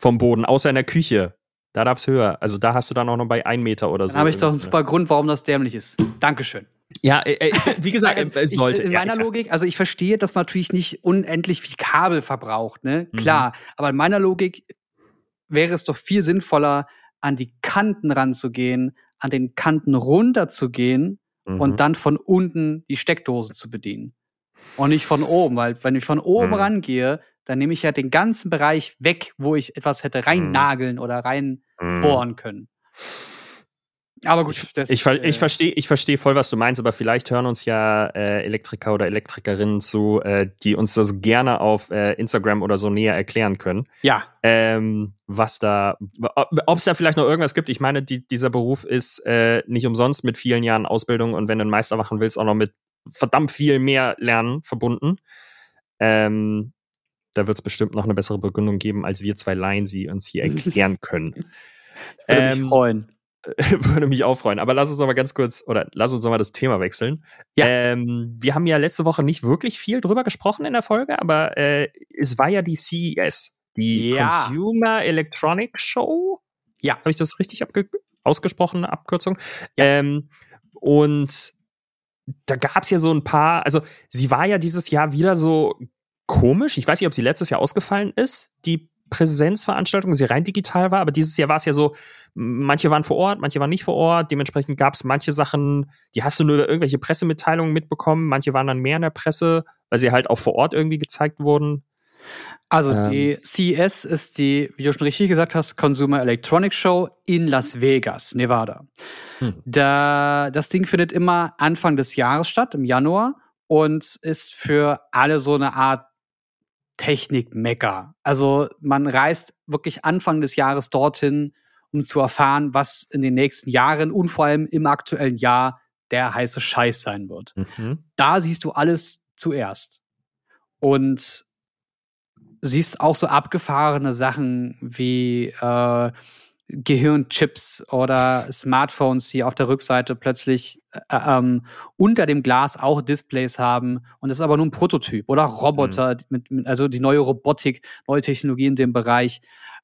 Vom Boden, außer in der Küche. Da darf es höher. Also da hast du dann auch noch bei 1 Meter oder so. Dann habe ich doch einen super Grund, warum das dämlich ist. Dankeschön. Ja, äh, äh wie gesagt, also, es sollte. Ich, in meiner ja, Logik, also ich verstehe, dass man natürlich nicht unendlich viel Kabel verbraucht, ne? Mhm. Klar. Mhm. Aber in meiner Logik wäre es doch viel sinnvoller, an die Kanten ranzugehen, an den Kanten runterzugehen mhm. und dann von unten die Steckdose zu bedienen. Und nicht von oben, weil wenn ich von oben mhm. rangehe, dann nehme ich ja den ganzen Bereich weg, wo ich etwas hätte reinnageln mhm. oder reinbohren können. Aber gut, ich, das, ich, äh, ich verstehe ich versteh voll, was du meinst, aber vielleicht hören uns ja äh, Elektriker oder Elektrikerinnen zu, äh, die uns das gerne auf äh, Instagram oder so näher erklären können. Ja. Ähm, was da, ob es da vielleicht noch irgendwas gibt. Ich meine, die, dieser Beruf ist äh, nicht umsonst mit vielen Jahren Ausbildung und wenn du einen Meister machen willst, auch noch mit verdammt viel mehr Lernen verbunden. Ähm, da wird es bestimmt noch eine bessere Begründung geben, als wir zwei Laien sie uns hier erklären können. Würde ähm, mich freuen. würde mich auch freuen. Aber lass uns noch mal ganz kurz, oder lass uns noch mal das Thema wechseln. Ja. Ähm, wir haben ja letzte Woche nicht wirklich viel drüber gesprochen in der Folge, aber äh, es war ja die CES, die ja. Consumer Electronic Show. Ja. Habe ich das richtig ausgesprochen, Abkürzung? Ja. Ähm, und da gab es ja so ein paar, also sie war ja dieses Jahr wieder so komisch. Ich weiß nicht, ob sie letztes Jahr ausgefallen ist, die Präsenzveranstaltung, sie rein digital war, aber dieses Jahr war es ja so, manche waren vor Ort, manche waren nicht vor Ort, dementsprechend gab es manche Sachen, die hast du nur irgendwelche Pressemitteilungen mitbekommen, manche waren dann mehr in der Presse, weil sie halt auch vor Ort irgendwie gezeigt wurden. Also ähm. die CES ist die, wie du schon richtig gesagt hast, Consumer Electronics Show in Las Vegas, Nevada. Hm. Da, das Ding findet immer Anfang des Jahres statt, im Januar, und ist für alle so eine Art Technik-Mecker. Also man reist wirklich Anfang des Jahres dorthin, um zu erfahren, was in den nächsten Jahren und vor allem im aktuellen Jahr der heiße Scheiß sein wird. Mhm. Da siehst du alles zuerst. Und siehst auch so abgefahrene Sachen wie äh, Gehirnchips oder Smartphones, die auf der Rückseite plötzlich äh, ähm, unter dem Glas auch Displays haben. Und das ist aber nur ein Prototyp. Oder Roboter, mhm. mit, mit, also die neue Robotik, neue Technologie in dem Bereich.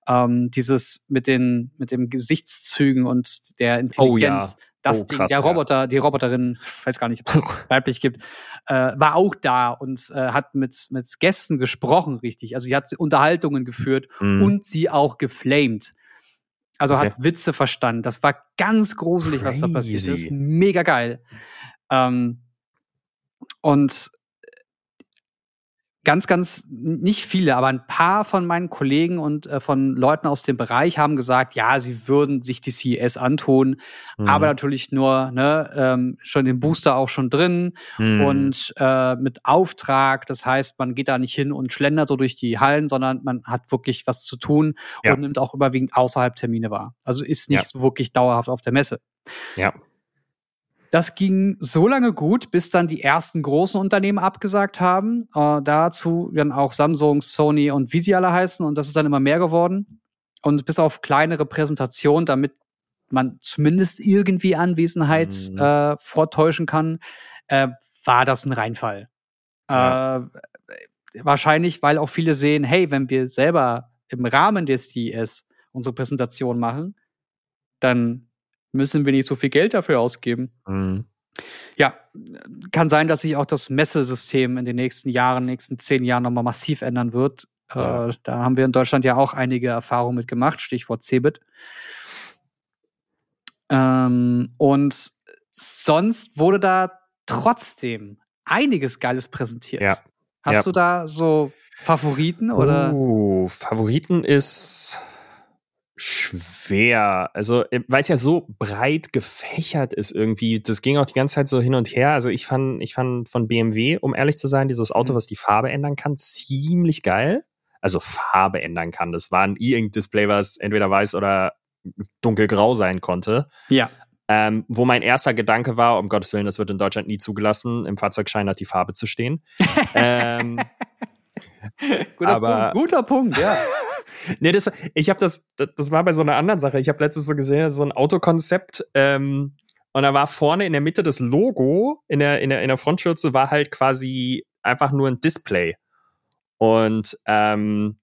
Ähm, dieses mit den, mit den Gesichtszügen und der Intelligenz. Oh, ja. das Oh, krass, der ja. Roboter, die Roboterin, weiß gar nicht, ob es weiblich gibt, äh, war auch da und äh, hat mit, mit Gästen gesprochen, richtig. Also sie hat Unterhaltungen geführt Mhm. und sie auch geflamed. Also Okay. hat Witze verstanden. Das war ganz gruselig, was da passiert ist. Crazy. Mega geil. Ähm, und ganz, ganz, nicht viele, aber ein paar von meinen Kollegen und äh, von Leuten aus dem Bereich haben gesagt, ja, sie würden sich die CES antun, Mhm. aber natürlich nur ne, ähm, schon den Booster auch schon drin Mhm. und äh, mit Auftrag. Das heißt, man geht da nicht hin und schlendert so durch die Hallen, sondern man hat wirklich was zu tun Ja. und nimmt auch überwiegend außerhalb Termine wahr. Also ist nicht Ja. so wirklich dauerhaft auf der Messe. Ja. Das ging so lange gut, bis dann die ersten großen Unternehmen abgesagt haben. Äh, dazu dann auch Samsung, Sony und wie sie alle heißen. Und das ist dann immer mehr geworden. Und bis auf kleinere Präsentationen, damit man zumindest irgendwie Anwesenheit Mhm. äh, vortäuschen kann, äh, war das ein Reinfall. Ja. Äh, wahrscheinlich, weil auch viele sehen, hey, wenn wir selber im Rahmen des CES unsere Präsentation machen, dann müssen wir nicht so viel Geld dafür ausgeben. Mhm. Ja, kann sein, dass sich auch das Messesystem in den nächsten Jahren, nächsten zehn Jahren nochmal massiv ändern wird. Ja. Äh, da haben wir in Deutschland ja auch einige Erfahrungen mit gemacht, Stichwort Cebit. Ähm, und sonst wurde da trotzdem einiges Geiles präsentiert. Ja. Hast Ja. du da so Favoriten oder? Uh, Favoriten ist schwer. Also, äh, weil es ja so breit gefächert ist irgendwie. Das ging auch die ganze Zeit so hin und her. Also, ich fand, ich fand von BMW, um ehrlich zu sein, dieses Auto, Mhm. was die Farbe ändern kann, ziemlich geil. Also, Farbe ändern kann. Das war ein E-Ink-Display, was entweder weiß oder dunkelgrau sein konnte. Ja. Ähm, wo mein erster Gedanke war, um Gottes Willen, das wird in Deutschland nie zugelassen. Im Fahrzeugschein hat die Farbe zu stehen. ähm, Guter Aber- Punkt, guter Punkt, ja. Nee, das, ich habe das, das, war bei so einer anderen Sache. Ich habe letztens so gesehen, so ein Autokonzept, ähm, und da war vorne in der Mitte das Logo, in der, in der, in der Frontschürze war halt quasi einfach nur ein Display. Und ähm,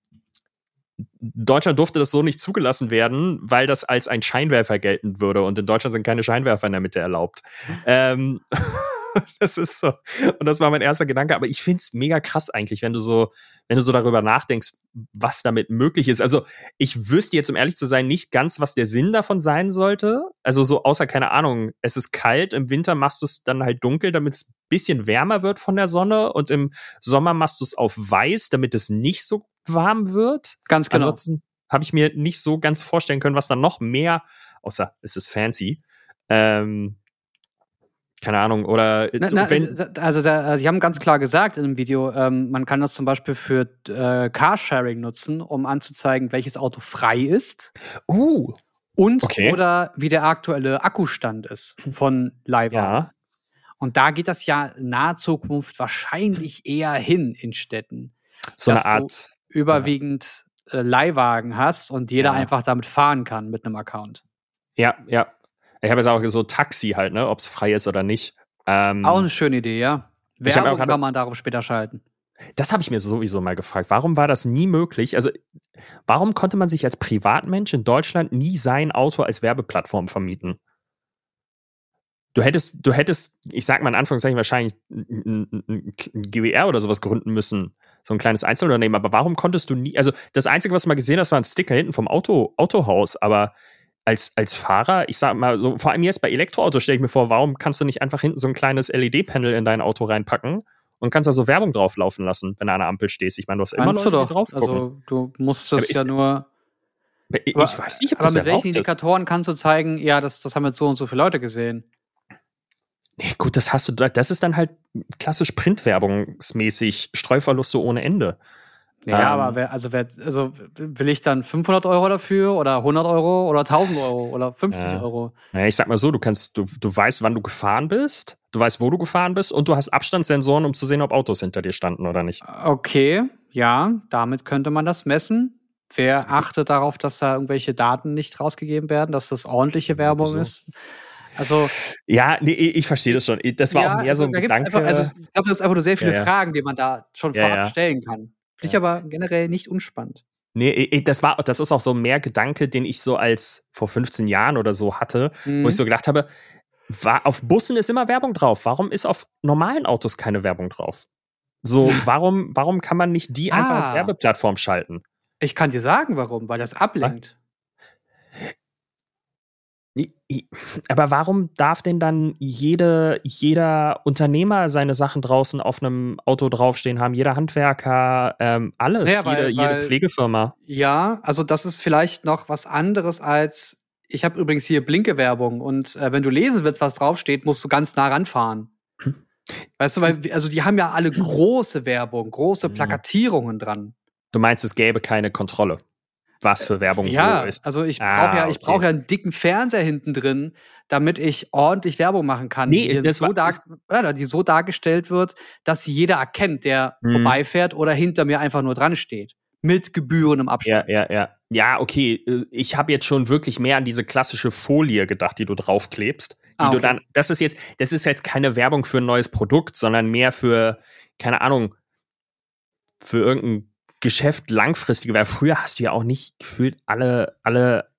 Deutschland durfte das so nicht zugelassen werden, weil das als ein Scheinwerfer gelten würde. Und in Deutschland sind keine Scheinwerfer in der Mitte erlaubt. ähm, das ist so. Und das war mein erster Gedanke. Aber ich finde es mega krass eigentlich, wenn du so, wenn du so darüber nachdenkst, was damit möglich ist. Also ich wüsste jetzt, um ehrlich zu sein, nicht ganz, was der Sinn davon sein sollte. Also so außer, keine Ahnung, es ist kalt, im Winter machst du es dann halt dunkel, damit es ein bisschen wärmer wird von der Sonne und im Sommer machst du es auf weiß, damit es nicht so warm wird. Ganz genau. Ansonsten habe ich mir nicht so ganz vorstellen können, was dann noch mehr, außer es ist fancy, ähm, keine Ahnung, oder Na, na, also, da, also sie haben ganz klar gesagt in dem Video, ähm, man kann das zum Beispiel für äh, Carsharing nutzen, um anzuzeigen, welches Auto frei ist uh, und Okay. oder wie der aktuelle Akkustand ist von Leihwagen. ja, Und da geht das ja in naher Zukunft wahrscheinlich eher hin in Städten. so dass eine du Art, Überwiegend äh, Leihwagen hast und jeder Ja. einfach damit fahren kann mit einem Account. ja, ja. Ich habe jetzt auch so Taxi halt, ne, ob es frei ist oder nicht. Ähm, Auch eine schöne Idee, ja. Werbung kann man darauf später schalten. Das habe ich mir sowieso mal gefragt. Warum war das nie möglich? Also, warum konnte man sich als Privatmensch in Deutschland nie sein Auto als Werbeplattform vermieten? Du hättest, du hättest, ich sag mal in Anführungszeichen, wahrscheinlich ein, ein, ein GWR oder sowas gründen müssen. So ein kleines Einzelunternehmen. Aber warum konntest du nie, also das Einzige, was du mal gesehen hast, war ein Sticker hinten vom Auto, Autohaus. Aber als, als Fahrer, ich sag mal, so, vor allem jetzt bei Elektroautos stelle ich mir vor, warum kannst du nicht einfach hinten so ein kleines LED-Panel in dein Auto reinpacken und kannst da so Werbung drauflaufen lassen, wenn du an der Ampel stehst. Ich meine, du hast immer Leute, du doch. drauf gucken. Also du musst das ist- ja nur. ich Aber, weiß nicht, ob aber das mit welchen erlaubt ist. Indikatoren kannst du zeigen, ja, das, das haben jetzt so und so viele Leute gesehen? Nee, gut, das hast du, da- das ist dann halt klassisch Printwerbungsmäßig Streuverluste ohne Ende. Ja, Ähm. aber wer, also, wer, also will ich dann 500 Euro dafür oder 100 Euro oder 1000 Euro oder 50 Ja. Euro? Naja, ich sag mal so, du kannst, du, du weißt, wann du gefahren bist, du weißt, wo du gefahren bist und du hast Abstandssensoren, um zu sehen, ob Autos hinter dir standen oder nicht. Okay, ja, damit könnte man das messen. Wer achtet darauf, dass da irgendwelche Daten nicht rausgegeben werden, dass das ordentliche Werbung Wieso? ist? Also, Ja, nee, ich verstehe das schon. Das war ja, auch mehr so also ein da Gedanke. Einfach, also, ich glaube, da gibt es einfach nur sehr viele Ja, ja. Fragen, die man da schon vorab stellen kann. Finde ich aber generell nicht unspannend. Nee, das war, das ist auch so mehr Gedanke, den ich so als vor 15 Jahren oder so hatte, wo Mhm. ich so gedacht habe, War, auf Bussen ist immer Werbung drauf. Warum ist auf normalen Autos keine Werbung drauf? So, warum, warum kann man nicht die einfach als Ah. Werbeplattform schalten? Ich kann dir sagen, warum, weil das ablenkt. Aber warum darf denn dann jede, jeder Unternehmer seine Sachen draußen auf einem Auto draufstehen haben? Jeder Handwerker, ähm, alles, Naja, weil- jede, jede weil- Pflegefirma. Ja, also das ist vielleicht noch was anderes als. Ich habe übrigens hier Blinke-Werbung und äh, wenn du lesen willst, was draufsteht, musst du ganz nah ranfahren. Hm. Weißt du, weil, also die haben ja alle große Werbung, große. Plakatierungen dran. Du meinst, es gäbe keine Kontrolle, was für Werbung ja, wo ist. also ich Ah, brauche ja, ich okay. brauche ja einen dicken Fernseher hinten drin, damit ich ordentlich Werbung machen kann, Nee, die, so dar ja, die so dargestellt wird, dass sie jeder erkennt, der Mhm. vorbeifährt oder hinter mir einfach nur dran steht. Mit gebührendem Ja, Abstand. ja, ja. Ja, okay. äh, Ich habe jetzt schon wirklich mehr an diese klassische Folie gedacht, die du draufklebst. Die Ah, du okay. dann, das ist jetzt, das ist jetzt keine Werbung für ein neues Produkt, sondern mehr für, keine Ahnung, für irgendein Geschäft langfristige Werbung. Früher hast du ja auch nicht gefühlt alle, alle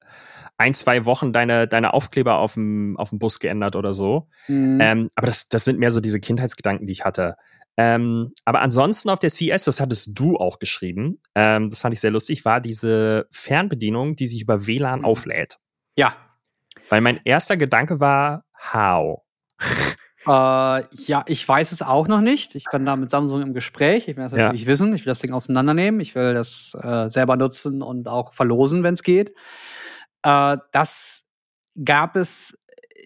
ein, zwei Wochen deine, deine Aufkleber auf dem, auf dem Bus geändert oder so. Mhm. Ähm, aber das, das sind mehr so diese Kindheitsgedanken, die ich hatte. Ähm, aber ansonsten auf der CS, das hattest du auch geschrieben, ähm, das fand ich sehr lustig, war diese Fernbedienung, die sich über WLAN Mhm. auflädt. ja. Weil mein erster Gedanke war, how? Äh, ja, ich weiß es auch noch nicht. Ich bin da mit Samsung im Gespräch. Ich will das Ja. natürlich wissen. Ich will das Ding auseinandernehmen. Ich will das äh, selber nutzen und auch verlosen, wenn es geht. Äh, das gab es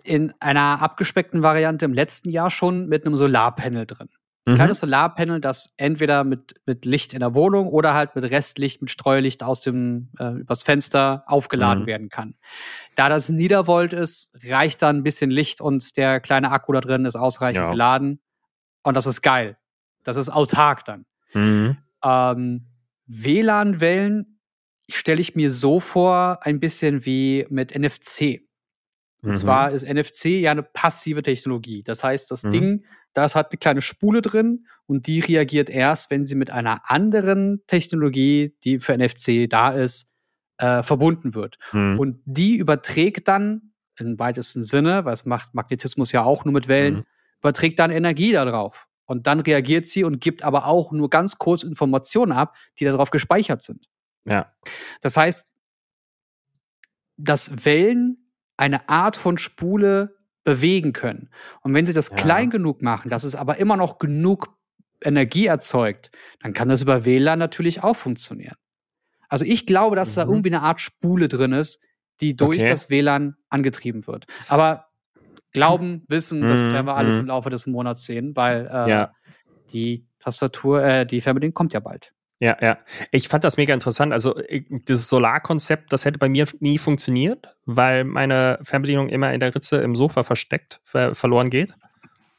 in einer abgespeckten Variante im letzten Jahr schon mit einem Solarpanel drin. Ein Mhm. kleines Solarpanel, das entweder mit, mit Licht in der Wohnung oder halt mit Restlicht, mit Streulicht aus dem äh, übers Fenster aufgeladen Mhm. werden kann. Da das Niedervolt ist, reicht dann ein bisschen Licht und der kleine Akku da drin ist ausreichend Ja. geladen. Und das ist geil. Das ist autark dann. Mhm. Ähm, WLAN-Wellen stelle ich mir so vor, ein bisschen wie mit NFC. Und Mhm. zwar ist NFC ja eine passive Technologie. Das heißt, das Mhm. Ding, da ist halt eine kleine Spule drin und die reagiert erst, wenn sie mit einer anderen Technologie, die für NFC da ist, äh, verbunden wird. Mhm. Und die überträgt dann im weitesten Sinne, weil es macht Magnetismus ja auch nur mit Wellen, Mhm. überträgt dann Energie darauf. Und dann reagiert sie und gibt aber auch nur ganz kurz Informationen ab, die darauf gespeichert sind. Ja. Das heißt, dass Wellen eine Art von Spule bewegen können. Und wenn sie das Ja. klein genug machen, dass es aber immer noch genug Energie erzeugt, dann kann das über WLAN natürlich auch funktionieren. Also ich glaube, dass da Mhm. irgendwie eine Art Spule drin ist, die durch Okay. das WLAN angetrieben wird. Aber glauben, wissen, das Mhm, werden wir alles mhm. im Laufe des Monats sehen, weil äh, Ja. die Tastatur, äh, die Fernbedienung kommt ja bald. Ja, ja. Ich fand das mega interessant. Also, ich- dieses Solarkonzept, das hätte bei mir nie funktioniert, weil meine Fernbedienung immer in der Ritze im Sofa versteckt, ver verloren geht.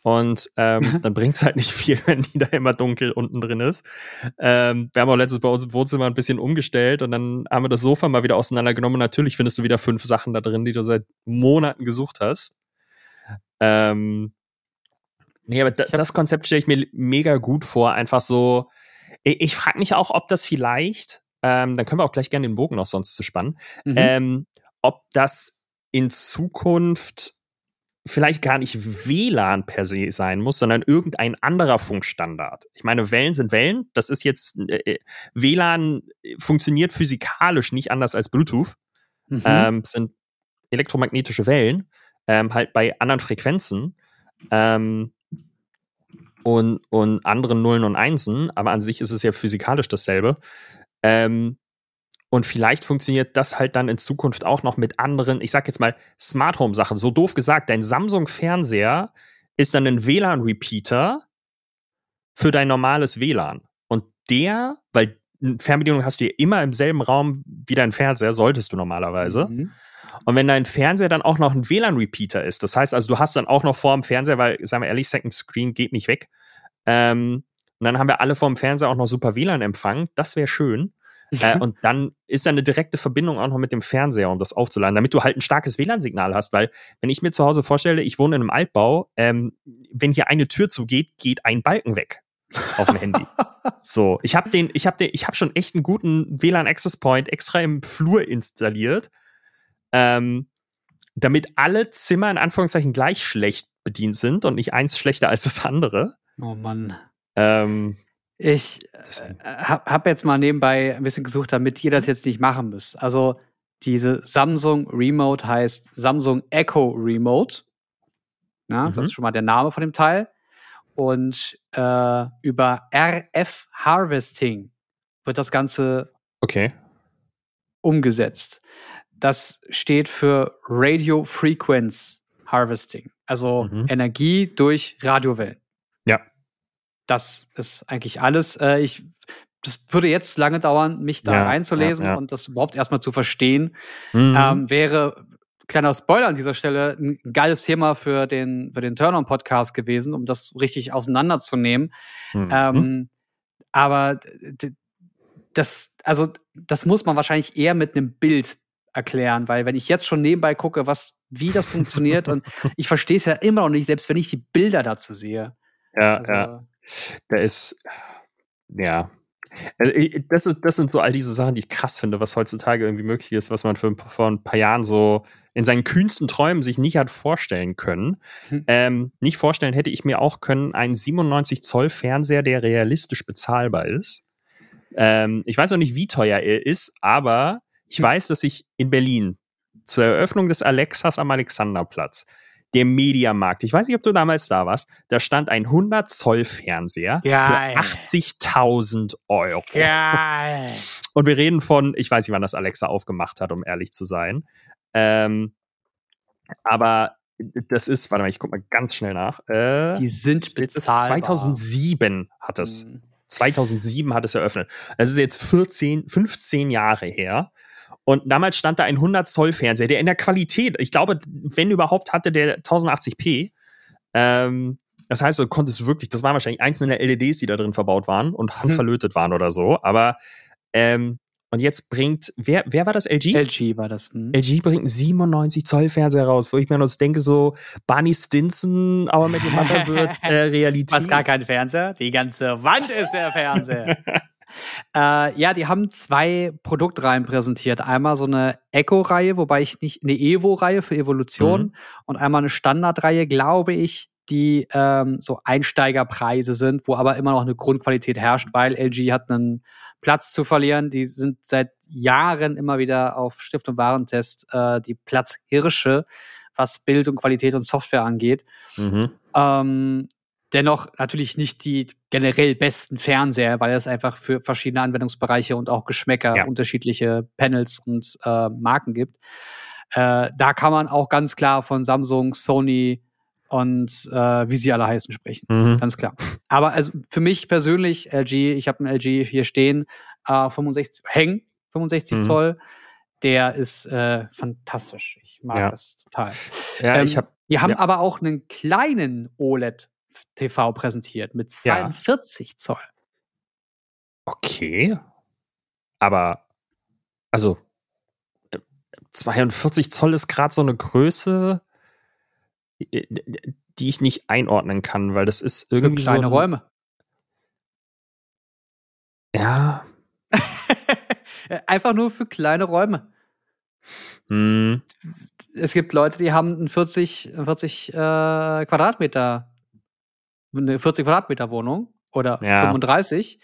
Und ähm, dann bringt es halt nicht viel, wenn die da immer dunkel unten drin ist. Ähm, wir haben auch letztens bei uns im Wohnzimmer ein bisschen umgestellt und dann haben wir das Sofa mal wieder auseinandergenommen. Natürlich findest du wieder fünf Sachen da drin, die du seit Monaten gesucht hast. Ähm, nee, aber das Konzept stelle ich mir mega gut vor. Einfach so, ich, ich frage mich auch, ob das vielleicht, ähm, dann können wir auch gleich gerne den Bogen noch sonst zu spannen, Mhm. ähm, ob das in Zukunft vielleicht gar nicht WLAN per se sein muss, sondern irgendein anderer Funkstandard. Ich meine, Wellen sind Wellen. Das ist jetzt, äh, WLAN funktioniert physikalisch nicht anders als Bluetooth. Mhm. Ähm, sind elektromagnetische Wellen, ähm, halt bei anderen Frequenzen ähm, und, und anderen Nullen und Einsen, aber an sich ist es ja physikalisch dasselbe. Ähm, und vielleicht funktioniert das halt dann in Zukunft auch noch mit anderen, ich sag jetzt mal, Smart Home Sachen. So doof gesagt, dein Samsung-Fernseher ist dann ein WLAN-Repeater für dein normales WLAN. Und der, weil Fernbedienung hast du ja immer im selben Raum wie dein Fernseher, solltest du normalerweise. Mhm. Und wenn dein Fernseher dann auch noch ein WLAN-Repeater ist, das heißt also, du hast dann auch noch vor dem Fernseher, weil, sagen wir ehrlich, Second Screen geht nicht weg. Ähm, und dann haben wir alle vor dem Fernseher auch noch super WLAN-Empfang. Das wäre schön. äh, und dann ist da eine direkte Verbindung auch noch mit dem Fernseher, um das aufzuladen, damit du halt ein starkes WLAN-Signal hast. Weil, wenn ich mir zu Hause vorstelle, ich wohne in einem Altbau, ähm, wenn hier eine Tür zugeht, geht ein Balken weg auf dem Handy. So, ich habe den, ich habe den, ich habe schon echt einen guten WLAN Access Point extra im Flur installiert, ähm, damit alle Zimmer in Anführungszeichen gleich schlecht bedient sind und nicht eins schlechter als das andere. Oh Mann. Ähm, Ich äh, habe hab jetzt mal nebenbei ein bisschen gesucht, damit ihr das jetzt nicht machen müsst. Also diese Samsung Remote heißt Samsung Echo Remote. Ja, Mhm. Das ist schon mal der Name von dem Teil. Und äh, über RF Harvesting wird das Ganze okay. umgesetzt. Das steht für Radio Frequency Harvesting, also Mhm. Energie durch Radiowellen. Ja. Das ist eigentlich alles. Äh, ich, das würde jetzt lange dauern, mich da Ja, reinzulesen ja, ja. und das überhaupt erstmal zu verstehen. Mhm. Ähm, wäre kleiner Spoiler an dieser Stelle ein geiles Thema für den für den Turn-on-Podcast gewesen, um das richtig auseinanderzunehmen. Mhm. Ähm, aber das, also, das muss man wahrscheinlich eher mit einem Bild erklären, weil wenn ich jetzt schon nebenbei gucke, was, wie das funktioniert und ich verstehe es ja immer noch nicht, selbst wenn ich die Bilder dazu sehe. ja, Also, ja. Da ist, ja. Also, Das, ist, das sind so all diese Sachen, die ich krass finde, was heutzutage irgendwie möglich ist, was man für, vor ein paar Jahren so in seinen kühnsten Träumen sich nicht hat vorstellen können. Hm. Ähm, nicht vorstellen hätte ich mir auch können, einen 97 Zoll Fernseher, der realistisch bezahlbar ist. Ähm, ich weiß noch nicht, wie teuer er ist, aber ich Hm. weiß, dass ich in Berlin zur Eröffnung des Alexas am Alexanderplatz der Mediamarkt. Ich weiß nicht, ob du damals da warst. Da stand ein 100 Zoll Fernseher Geil. für 80.000 Euro. Geil. Und wir reden von, ich weiß nicht, wann das Alexa aufgemacht hat, um ehrlich zu sein. Ähm, aber das ist, warte mal, ich guck mal ganz schnell nach. Äh, Die sind bezahlbar. 2007 hat es. Mhm. 2007 hat es eröffnet. Das ist jetzt 14, 15 Jahre her. Und damals stand da ein 100 Zoll Fernseher, der in der Qualität, ich glaube, wenn überhaupt, hatte der 1080p. Ähm, das heißt, du konntest wirklich, das waren wahrscheinlich einzelne LEDs, die da drin verbaut waren und handverlötet waren oder so. Aber ähm, und jetzt bringt, wer, wer war das? LG? LG war das. Mhm. LG bringt einen 97 Zoll Fernseher raus, wo ich mir noch denke, so Barney Stinson, aber mit dem Mother wird äh, Realität. Was gar kein Fernseher. Die ganze Wand ist der Fernseher. äh, ja, die haben zwei Produktreihen präsentiert. Einmal so eine Echo-Reihe, wobei ich nicht eine Evo-Reihe für Evolution Mhm. und einmal eine Standardreihe, glaube ich, die ähm, so Einsteigerpreise sind, wo aber immer noch eine Grundqualität herrscht, weil LG hat einen Platz zu verlieren. Die sind seit Jahren immer wieder auf Stift- und Warentest äh, die Platzhirsche, was Bild und Qualität und Software angeht. Mhm. Ähm, dennoch natürlich nicht die generell besten Fernseher, weil es einfach für verschiedene Anwendungsbereiche und auch Geschmäcker Ja. unterschiedliche Panels und äh, Marken gibt. Äh, da kann man auch ganz klar von Samsung, Sony und äh, wie sie alle heißen sprechen. Mhm. Ganz klar. Aber also für mich persönlich, LG, ich habe einen LG hier stehen, äh, 65, hängen, 65 Mhm. Zoll. Der ist äh, fantastisch. Ich mag Ja. das total. Ja, Ähm, ich habe Wir haben ja. aber auch einen kleinen OLED-TV präsentiert mit Ja. 42 Zoll. Okay. Aber, also, äh, 42 Zoll ist gerade so eine Größe, äh, die ich nicht einordnen kann, weil das ist irgendwie kleine so. Räume. Ja. Einfach nur für kleine Räume. Hm, Es gibt Leute, die haben einen 40, 40 äh, Quadratmeter, eine 40 Quadratmeter Wohnung oder Ja. 35.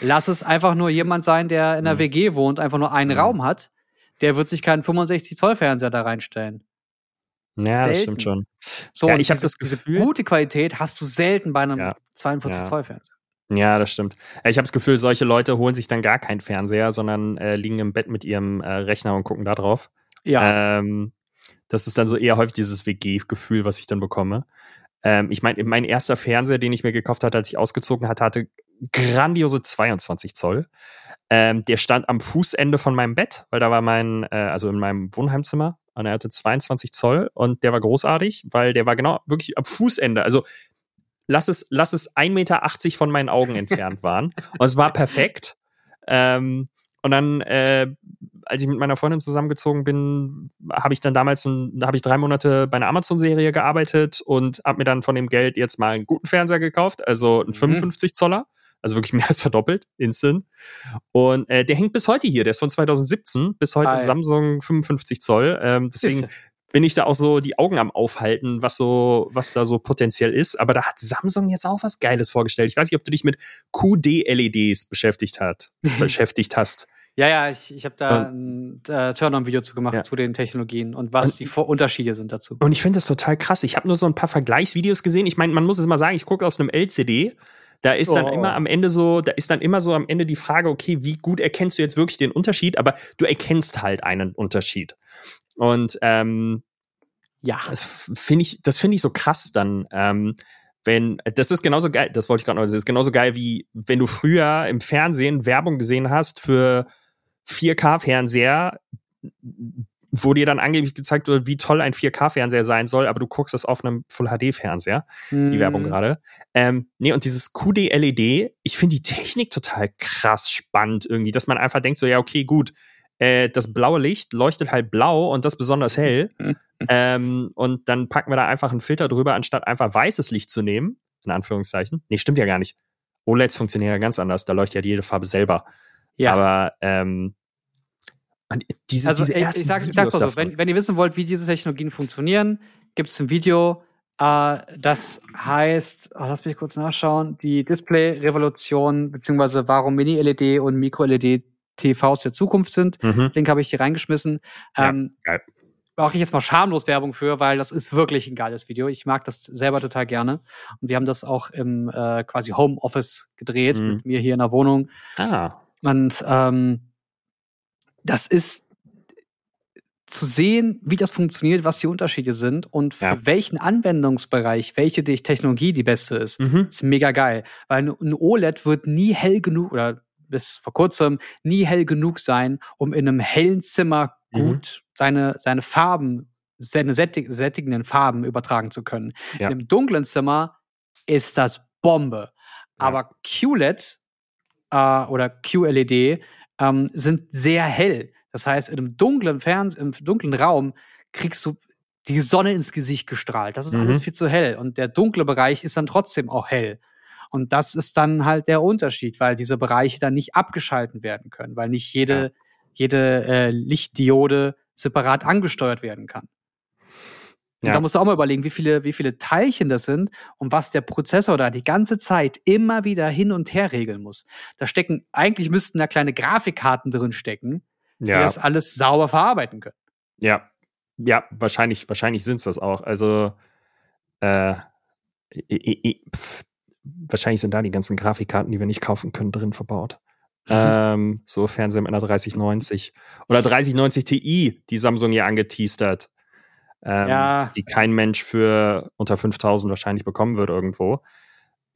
Lass es einfach nur jemand sein, der in einer Hm. WG wohnt, einfach nur einen Hm. Raum hat. Der wird sich keinen 65 Zoll Fernseher da reinstellen. Ja, das Selten. stimmt schon. So, Ja, und ich hab diese- das Gefühl- Diese gute Qualität hast du selten bei einem Ja. 42 Ja. Zoll Fernseher. Ja, das stimmt. Ja, Ich habe das Gefühl, solche Leute holen sich dann gar keinen Fernseher, sondern äh, liegen im Bett mit ihrem äh, Rechner und gucken da drauf. Ja. Ähm, das ist dann so eher häufig dieses WG-Gefühl, was ich dann bekomme. Ähm, ich meine, mein erster Fernseher, den ich mir gekauft hatte, als ich ausgezogen hatte, hatte grandiose 22 Zoll. Ähm, der stand am Fußende von meinem Bett, weil da war mein, äh, also in meinem Wohnheimzimmer, und er hatte 22 Zoll und der war großartig, weil der war genau wirklich am Fußende. Also lass es, lass es 1,80 Meter von meinen Augen entfernt waren. Und es war perfekt. Ähm, und dann, äh, als ich mit meiner Freundin zusammengezogen bin, habe ich dann damals, da habe ich drei Monate bei einer Amazon-Serie gearbeitet und habe mir dann von dem Geld jetzt mal einen guten Fernseher gekauft, also einen Mhm. 55 Zoller, also wirklich mehr als verdoppelt, instant. Und äh, der hängt bis heute hier, der ist von 2017 bis heute Geil. ein Samsung 55 Zoll. Ähm, deswegen Siehste. bin ich da auch so die Augen am aufhalten, was so, was da so potenziell ist. Aber da hat Samsung jetzt auch was Geiles vorgestellt. Ich weiß nicht, ob du dich mit QD-LEDs beschäftigt hat, beschäftigt hast. Ja, ja, ich, ich habe da ein äh, Turn-on-Video zu gemacht Ja. zu den Technologien und was Und- die Vor Unterschiede sind dazu. Und ich finde das total krass. Ich habe nur so ein paar Vergleichsvideos gesehen. Ich meine, man muss es mal sagen, ich gucke aus einem LCD. Da ist dann Oh. immer am Ende so, da ist dann immer so am Ende die Frage, okay, wie gut erkennst du jetzt wirklich den Unterschied? Aber du erkennst halt einen Unterschied. Und ähm, Ja. das finde ich, das finde ich so krass dann. Ähm, wenn, das ist genauso geil, das wollte ich gerade noch, sagen, das ist genauso geil wie wenn du früher im Fernsehen Werbung gesehen hast für 4K-Fernseher, wo dir dann angeblich gezeigt wird, wie toll ein 4K-Fernseher sein soll, aber du guckst das auf einem Full-HD-Fernseher, die Werbung Mhm. gerade. Ähm, nee, und dieses QD-LED, ich finde die Technik total krass spannend irgendwie, dass man einfach denkt so, ja, okay, gut, äh, das blaue Licht leuchtet halt blau und das besonders hell. ähm, und dann packen wir da einfach einen Filter drüber, anstatt einfach weißes Licht zu nehmen, in Anführungszeichen. Nee, stimmt ja gar nicht. OLEDs funktionieren ja ganz anders, da leuchtet ja jede Farbe selber. Ja. Aber ähm, diese, also diese ich, ersten ich sag, ich sag's mal so, wenn, wenn ihr wissen wollt, wie diese Technologien funktionieren, gibt es ein Video, äh, das heißt, oh, lass mich kurz nachschauen, die Display-Revolution, beziehungsweise warum Mini-LED und Micro-LED-TVs der Zukunft sind. Mhm. Link habe ich hier reingeschmissen. Ja, ähm, geil. Mache ich jetzt mal schamlos Werbung für, weil das ist wirklich ein geiles Video. Ich mag das selber total gerne. Und wir haben das auch im äh, quasi Homeoffice gedreht, Mhm. mit mir hier in der Wohnung. Ah, Und ähm, das ist zu sehen, wie das funktioniert, was die Unterschiede sind und für Ja. welchen Anwendungsbereich welche Technologie die beste ist. mhm. ist mega geil. Weil ein- OLED wird nie hell genug oder bis vor kurzem nie hell genug sein, um in einem hellen Zimmer Mhm. gut seine, seine Farben, seine sättig, sättigenden Farben übertragen zu können. Ja. In einem dunklen Zimmer ist das Bombe. Ja. Aber QLED äh, oder QLED ähm, sind sehr hell. Das heißt, in einem dunklen Fernseh, im dunklen Raum kriegst du die Sonne ins Gesicht gestrahlt. Das ist Mhm. alles viel zu hell. Und der dunkle Bereich ist dann trotzdem auch hell. Und das ist dann halt der Unterschied, weil diese Bereiche dann nicht abgeschalten werden können, weil nicht jede, jede äh, Lichtdiode separat angesteuert werden kann. Und Ja. da musst du auch mal überlegen, wie viele, wie viele Teilchen das sind und was der Prozessor da die ganze Zeit immer wieder hin und her regeln muss. Da stecken, eigentlich müssten da kleine Grafikkarten drin stecken, die ja. das alles sauber verarbeiten können. Ja, ja, wahrscheinlich, wahrscheinlich sind es das auch. Also, äh, pf, wahrscheinlich sind da die ganzen Grafikkarten, die wir nicht kaufen können, drin verbaut. ähm, so Fernseher mit einer 3090 oder 3090 Ti, die Samsung ja angeteased hat. Ähm, Ja. Die kein Mensch für unter 5000 wahrscheinlich bekommen wird irgendwo.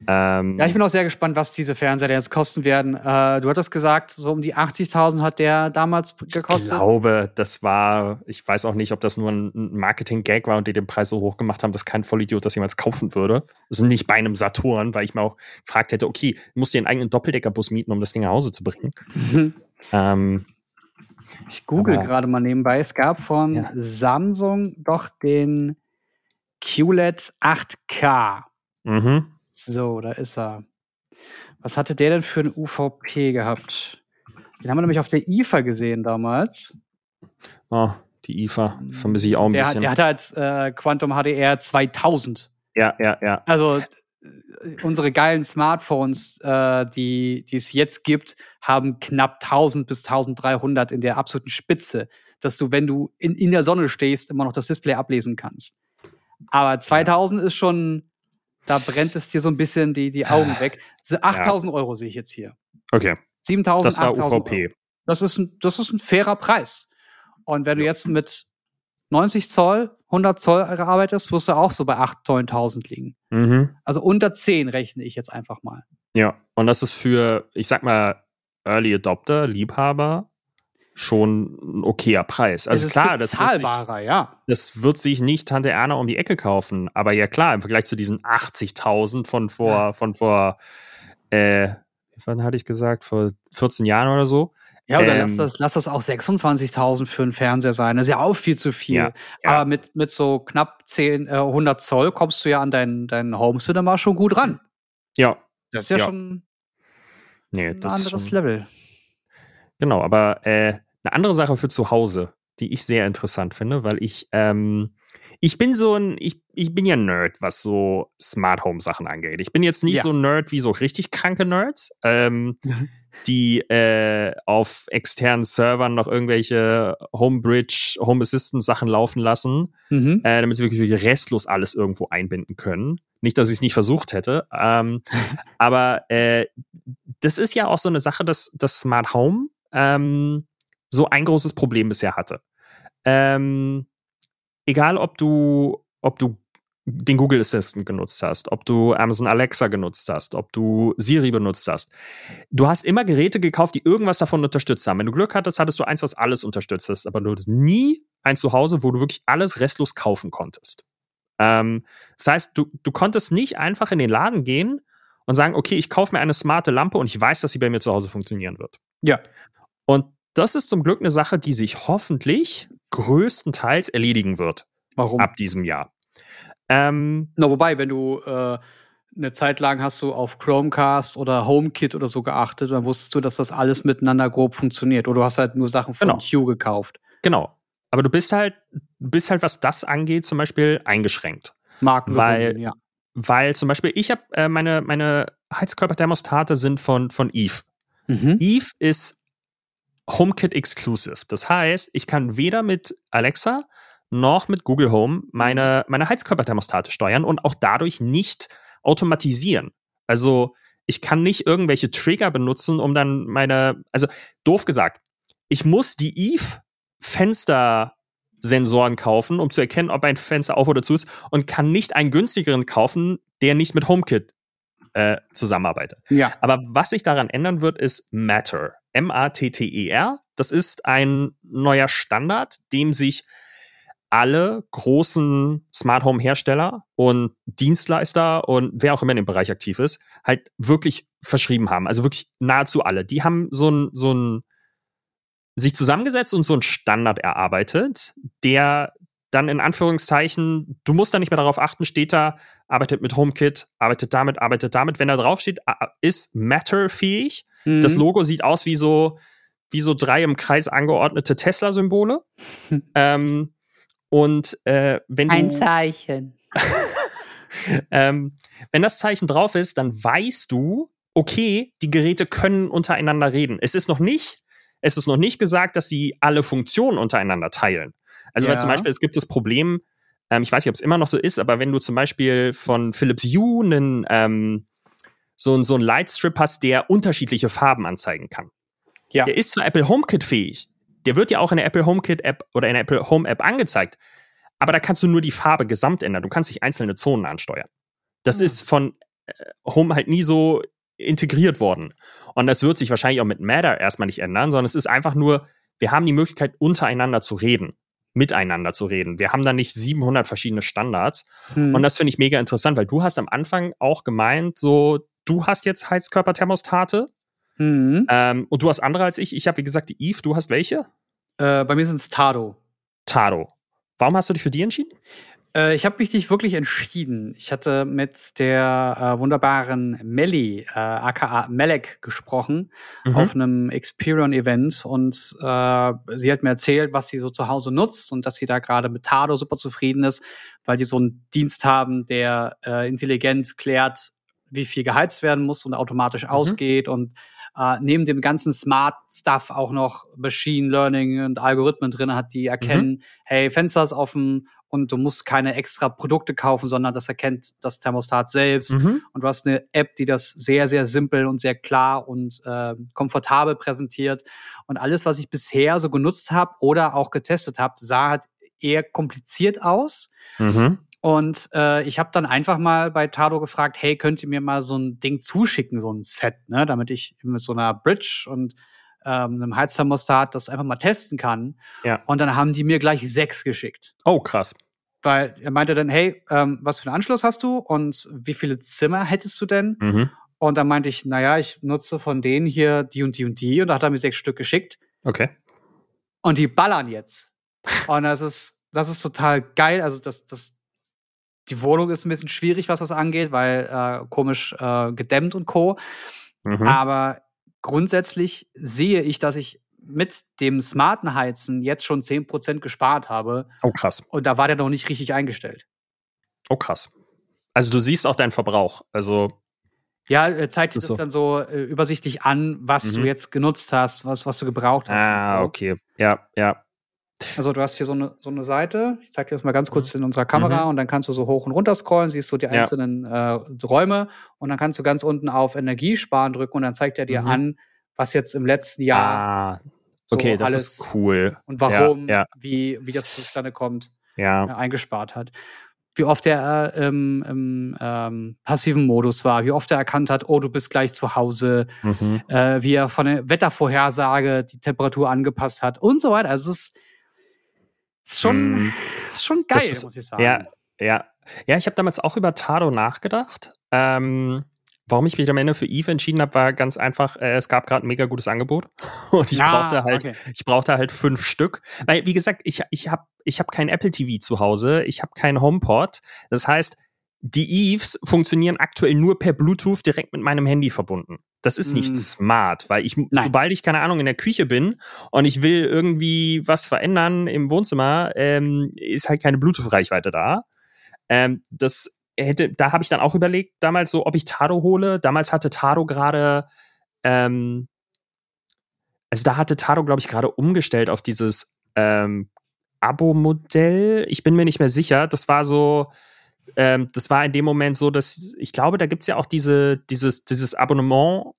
Ähm, Ja, ich bin auch sehr gespannt, was diese Fernseher jetzt kosten werden. Äh, du hattest gesagt, so um die 80.000 hat der damals Ich gekostet. glaube, das war, ich weiß auch nicht, ob das nur ein Marketing-Gag war und die den Preis so hoch gemacht haben, dass kein Vollidiot das jemals kaufen würde. Also nicht bei einem Saturn, weil ich mir auch gefragt hätte, okay, musst du dir einen eigenen Doppeldeckerbus mieten, um das Ding nach Hause zu bringen. Ähm, Ich google Aber- gerade mal nebenbei. Es gab von Ja. Samsung doch den QLED 8K. mhm. So, da ist er. Was hatte der denn für ein UVP gehabt? Den haben wir nämlich auf der IFA gesehen damals. Oh, die IFA vermisse ich auch ein Der, hat- bisschen. der hatte halt äh, Quantum HDR 2000. ja, ja, ja. Also unsere geilen Smartphones, äh, die es jetzt gibt, haben knapp 1000 bis 1300 in der absoluten Spitze, dass du, wenn du in, in der Sonne stehst, immer noch das Display ablesen kannst. Aber 2000 ist schon, da brennt es dir so ein bisschen die, die Augen weg. So 8000 Euro sehe ich jetzt hier. Okay, 7000, das war 8000 Euro. Das ist, ein, das ist ein fairer Preis. Und wenn du jetzt mit 90 Zoll, 100 Zoll arbeitest, wirst du auch so bei 8.000, 9.000 liegen. Mhm. Also unter 10 rechne ich jetzt einfach mal. Ja, und das ist für, ich sag mal, Early Adopter, Liebhaber schon ein okayer Preis. Also klar, das wird, sich, bezahlbarer, ja. das wird sich nicht Tante Erna um die Ecke kaufen. Aber ja klar, im Vergleich zu diesen 80.000 von vor, von vor, äh, wann hatte ich gesagt, vor 14 Jahren oder so. Ja, oder Ähm, lass, das, lass das auch 26.000 für einen Fernseher sein. Das ist ja auch viel zu viel. Ja, ja. Aber mit, mit so knapp 10, äh, 100 Zoll kommst du ja an deinen, deinen Home Cinema schon gut ran. Ja, Das ist ja, Ja. schon nee, ein anderes schon, Level. Genau, aber äh, eine andere Sache für zu Hause. die ich sehr interessant finde, weil ich, ähm, ich bin so ein, ich, ich bin ja Nerd, was so Smart Home Sachen angeht. Ich bin jetzt nicht Ja. so ein Nerd wie so richtig kranke Nerds, ähm, die äh, auf externen Servern noch irgendwelche Homebridge, Home Assistant Sachen laufen lassen, Mhm. äh, damit sie wirklich, restlos alles irgendwo einbinden können. Nicht, dass ich es nicht versucht hätte, ähm, aber äh, das ist ja auch so eine Sache, dass das Smart Home ähm, so ein großes Problem bisher hatte. Ähm, egal, ob du, ob du den Google Assistant genutzt hast, ob du Amazon Alexa genutzt hast, ob du Siri benutzt hast. Du hast immer Geräte gekauft, die irgendwas davon unterstützt haben. Wenn du Glück hattest, hattest du eins, was alles unterstützt hast, aber du hattest nie ein Zuhause, wo du wirklich alles restlos kaufen konntest. Ähm, das heißt, du, du konntest nicht einfach in den Laden gehen und sagen, okay, ich kaufe mir eine smarte Lampe und ich weiß, dass sie bei mir zu Hause funktionieren wird. Ja. Und das ist zum Glück eine Sache, die sich hoffentlich größtenteils erledigen wird Warum? ab diesem Jahr. Ähm, Na, wobei, wenn du äh, eine Zeit lang hast du auf Chromecast oder HomeKit oder so geachtet, dann wusstest du, dass das alles miteinander grob funktioniert. Oder du hast halt nur Sachen von Genau. Hue gekauft. genau. Aber du bist halt, bist halt, was das angeht, zum Beispiel eingeschränkt. Marken Weil- ja. Weil zum Beispiel, ich habe äh, meine, meine Heizkörperthermostate sind von, von Eve. Mhm. Eve ist HomeKit Exclusive. Das heißt, ich kann weder mit Alexa noch mit Google Home meine, meine Heizkörperthermostate steuern und auch dadurch nicht automatisieren. Also ich kann nicht irgendwelche Trigger benutzen, um dann meine, also doof gesagt, ich muss die Eve Fenstersensoren kaufen, um zu erkennen, ob ein Fenster auf oder zu ist und kann nicht einen günstigeren kaufen, der nicht mit HomeKit äh, zusammenarbeitet. Ja. Aber was sich daran ändern wird, ist Matter. M-A-T-T-E-R. Das ist ein neuer Standard, dem sich alle großen Smart Home Hersteller und Dienstleister und wer auch immer in dem Bereich aktiv ist, halt wirklich verschrieben haben. Also wirklich nahezu alle. Die haben so ein, so ein, sich zusammengesetzt und so einen Standard erarbeitet, der dann in Anführungszeichen, du musst da nicht mehr darauf achten, steht da, arbeitet mit HomeKit, arbeitet damit, arbeitet damit. Wenn da drauf steht, a- ist Matter-fähig. Mhm. Das Logo sieht aus wie so, wie so drei im Kreis angeordnete Tesla-Symbole. ähm, und äh, wenn du, Zeichen. ähm, wenn das Zeichen drauf ist, dann weißt du, okay, die Geräte können untereinander reden. Es ist noch nicht, es ist noch nicht gesagt, dass sie alle Funktionen untereinander teilen. Also weil Ja. zum Beispiel, es gibt das Problem, ähm, ich weiß nicht, ob es immer noch so ist, aber wenn du zum Beispiel von Philips Hue einen, ähm, so, ein- so einen Lightstrip hast, der unterschiedliche Farben anzeigen kann. Ja. Der ist zwar Apple HomeKit fähig, der wird ja auch in der Apple HomeKit App oder in der Apple Home App angezeigt, aber da kannst du nur die Farbe gesamt ändern. Du kannst nicht einzelne Zonen ansteuern. Das Ah. ist von äh, Home halt nie so integriert worden. Und das wird sich wahrscheinlich auch mit Matter erstmal nicht ändern, sondern es ist einfach nur, wir haben die Möglichkeit, untereinander zu reden, miteinander zu reden. Wir haben da nicht 700 verschiedene Standards. Mhm. Und das finde ich mega interessant, weil du hast am Anfang auch gemeint, so, du hast jetzt Heizkörperthermostate Mhm. ähm, und du hast andere als ich. Ich habe, wie gesagt, die Eve. Du hast welche? Äh, bei mir sind es Tado. Tado. Warum hast du dich für die entschieden? Äh, ich habe mich nicht wirklich entschieden. Ich hatte mit der äh, wunderbaren Melly, äh, aka Melek, gesprochen Mhm. auf einem Experion-Event und äh, sie hat mir erzählt, was sie so zu Hause nutzt und dass sie da gerade mit Tado super zufrieden ist, weil die so einen Dienst haben, der äh, intelligent klärt, wie viel geheizt werden muss und automatisch ausgeht und äh, neben dem ganzen Smart Stuff auch noch Machine Learning und Algorithmen drin hat, die erkennen, hey, Fenster ist offen und du musst keine extra Produkte kaufen, sondern das erkennt das Thermostat selbst. Mhm. Und du hast eine App, die das sehr, sehr simpel und sehr klar und äh, komfortabel präsentiert. Und alles, was ich bisher so genutzt habe oder auch getestet habe, sah halt eher kompliziert aus. Mhm. Und äh, ich habe dann einfach mal bei Tado gefragt, hey, könnt ihr mir mal so ein Ding zuschicken, so ein Set, ne, damit ich mit so einer Bridge und ähm, einem Heizthermostat das einfach mal testen kann. Ja. Und dann haben die mir gleich sechs geschickt. Oh, krass. Weil er meinte dann, hey, ähm, was für einen Anschluss hast du und wie viele Zimmer hättest du denn? Mhm. Und dann meinte ich, naja, ich nutze von denen hier die und die und die. Und da hat er mir sechs Stück geschickt. Okay. Und die ballern jetzt. Und das ist, das ist total geil. Also das, das, die Wohnung ist ein bisschen schwierig, was das angeht, weil äh, komisch äh, gedämmt und co. Mhm. Aber grundsätzlich sehe ich, dass ich mit dem smarten Heizen jetzt schon 10% gespart habe. Oh, krass. Und da war der noch nicht richtig eingestellt. Oh, krass. Also du siehst auch deinen Verbrauch. Also Ja, äh, zeigt sich Das so. dann so äh, übersichtlich an, was du Mhm. jetzt genutzt hast, was, was du gebraucht hast. ah, okay. Ja, ja. Also du hast hier so eine, so eine Seite, ich zeige dir das mal ganz kurz in unserer Kamera und dann kannst du so hoch und runter scrollen, siehst du die Mhm. Ja. einzelnen äh, Räume und dann kannst du ganz unten auf Energiesparen drücken und dann zeigt er dir Mhm. an, was jetzt im letzten Jahr ah, so okay, das alles ist cool. und warum, Ja, Wie, wie das zustande kommt, Ja. äh, eingespart hat. Wie oft er äh, im, im ähm, passiven Modus war, wie oft er erkannt hat, oh, du bist gleich zu Hause, Mhm. äh, wie er von der Wettervorhersage die Temperatur angepasst hat und so weiter. Also es ist, ist schon, ist schon geil, ist- muss ich sagen. Ja, ja. Ja, ich habe damals auch über Tado nachgedacht. Ähm, warum ich mich am Ende für Eve entschieden habe, war ganz einfach, äh, es gab gerade ein mega gutes Angebot und ich Ah, brauchte halt, okay. ich brauchte halt fünf Stück. Weil, wie gesagt, ich, ich habe ich hab kein Apple TV zu Hause, ich habe keinen HomePod. Das heißt, die Eves funktionieren aktuell nur per Bluetooth direkt mit meinem Handy verbunden. Das ist nicht Mm. smart, weil ich, Nein. sobald ich, keine Ahnung, in der Küche bin und ich will irgendwie was verändern im Wohnzimmer, ähm, ist halt keine Bluetooth-Reichweite da. Ähm, das hätte, da habe ich dann auch überlegt, damals so, ob ich Tado hole. Damals hatte Tado gerade, ähm, also da hatte Tado, glaube ich, gerade umgestellt auf dieses ähm, Abo-Modell. Ich bin mir nicht mehr sicher. Das war so, ähm, das war in dem Moment so, dass ich glaube, da gibt es ja auch diese, dieses, dieses Abonnement.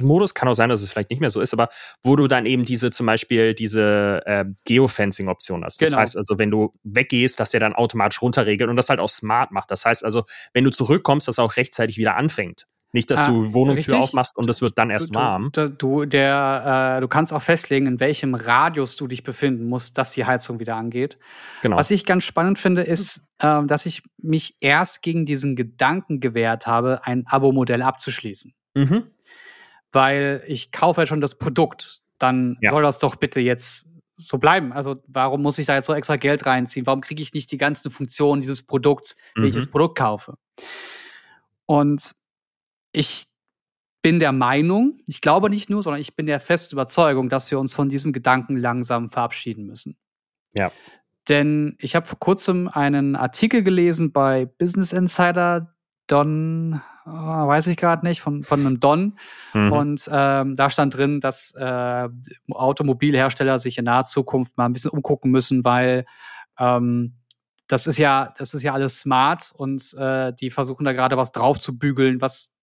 Modus kann auch sein, dass es vielleicht nicht mehr so ist, aber wo du dann eben diese zum Beispiel diese ähm, Geofencing-Option hast. Das Genau. heißt also, wenn du weggehst, dass der dann automatisch runterregelt und das halt auch smart macht. Das heißt also, wenn du zurückkommst, dass er auch rechtzeitig wieder anfängt. Nicht, dass Ah, du Wohnungstür richtig. aufmachst und es wird dann erst du, warm. Du, du, der, äh, du kannst auch festlegen, in welchem Radius du dich befinden musst, dass die Heizung wieder angeht. Genau. Was ich ganz spannend finde, ist, ähm, dass ich mich erst gegen diesen Gedanken gewehrt habe, ein Abo-Modell abzuschließen. Mhm. Weil ich kaufe ja schon das Produkt. Dann Ja. soll das doch bitte jetzt so bleiben. Also warum muss ich da jetzt so extra Geld reinziehen? Warum kriege ich nicht die ganzen Funktionen dieses Produkts, wenn ich Mhm. das Produkt kaufe? Und ich bin der Meinung, ich glaube nicht nur, sondern ich bin der festen Überzeugung, dass wir uns von diesem Gedanken langsam verabschieden müssen. Ja. Denn ich habe vor kurzem einen Artikel gelesen bei Business Insider, Don, äh, weiß ich gerade nicht, von, von einem Don. Mhm. Und ähm, da stand drin, dass äh, Automobilhersteller sich in naher Zukunft mal ein bisschen umgucken müssen, weil ähm, das ist ja, das ist ja alles smart und äh, die versuchen da gerade was drauf zu bügeln, was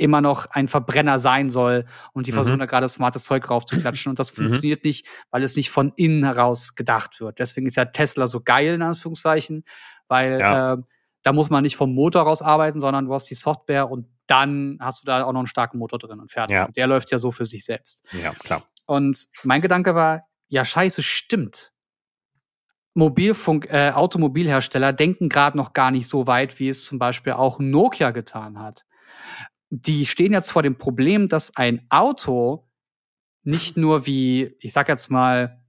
immer noch ein Verbrenner sein soll und die Mhm. versuchen da gerade smartes Zeug drauf zu klatschen und das Mhm. funktioniert nicht, weil es nicht von innen heraus gedacht wird. Deswegen ist ja Tesla so geil in Anführungszeichen, weil Ja. äh, da muss man nicht vom Motor raus arbeiten, sondern du hast die Software und dann hast du da auch noch einen starken Motor drin und fertig. Ja. Und der läuft ja so für sich selbst. ja, klar. Und mein Gedanke war, ja, scheiße, stimmt. Mobilfunk, äh, Automobilhersteller denken gerade noch gar nicht so weit, wie es zum Beispiel auch Nokia getan hat. Die stehen jetzt vor dem Problem, dass ein Auto nicht nur wie, ich sag jetzt mal,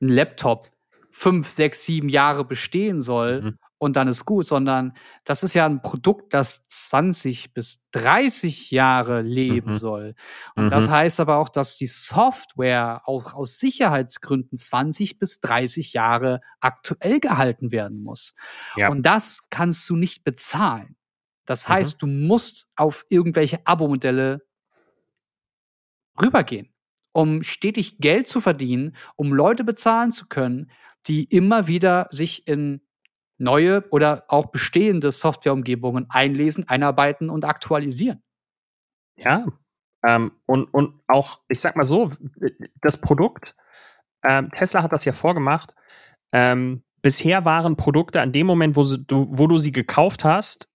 ein Laptop fünf, sechs, sieben Jahre bestehen soll Mhm. und dann ist gut, sondern das ist ja ein Produkt, das 20 bis 30 Jahre leben Mhm. soll. Und das Mhm. heißt aber auch, dass die Software auch aus Sicherheitsgründen 20 bis 30 Jahre aktuell gehalten werden muss. Ja. Und das kannst du nicht bezahlen. Das Mhm. heißt, du musst auf irgendwelche Abo-Modelle rübergehen, um stetig Geld zu verdienen, um Leute bezahlen zu können, die immer wieder sich in neue oder auch bestehende Softwareumgebungen einlesen, einarbeiten und aktualisieren. Ja. Ähm, und, und auch, ich sag mal so, das Produkt, ähm, Tesla hat das ja vorgemacht. Ähm, bisher waren Produkte an dem Moment, wo, sie, du, wo du sie gekauft hast,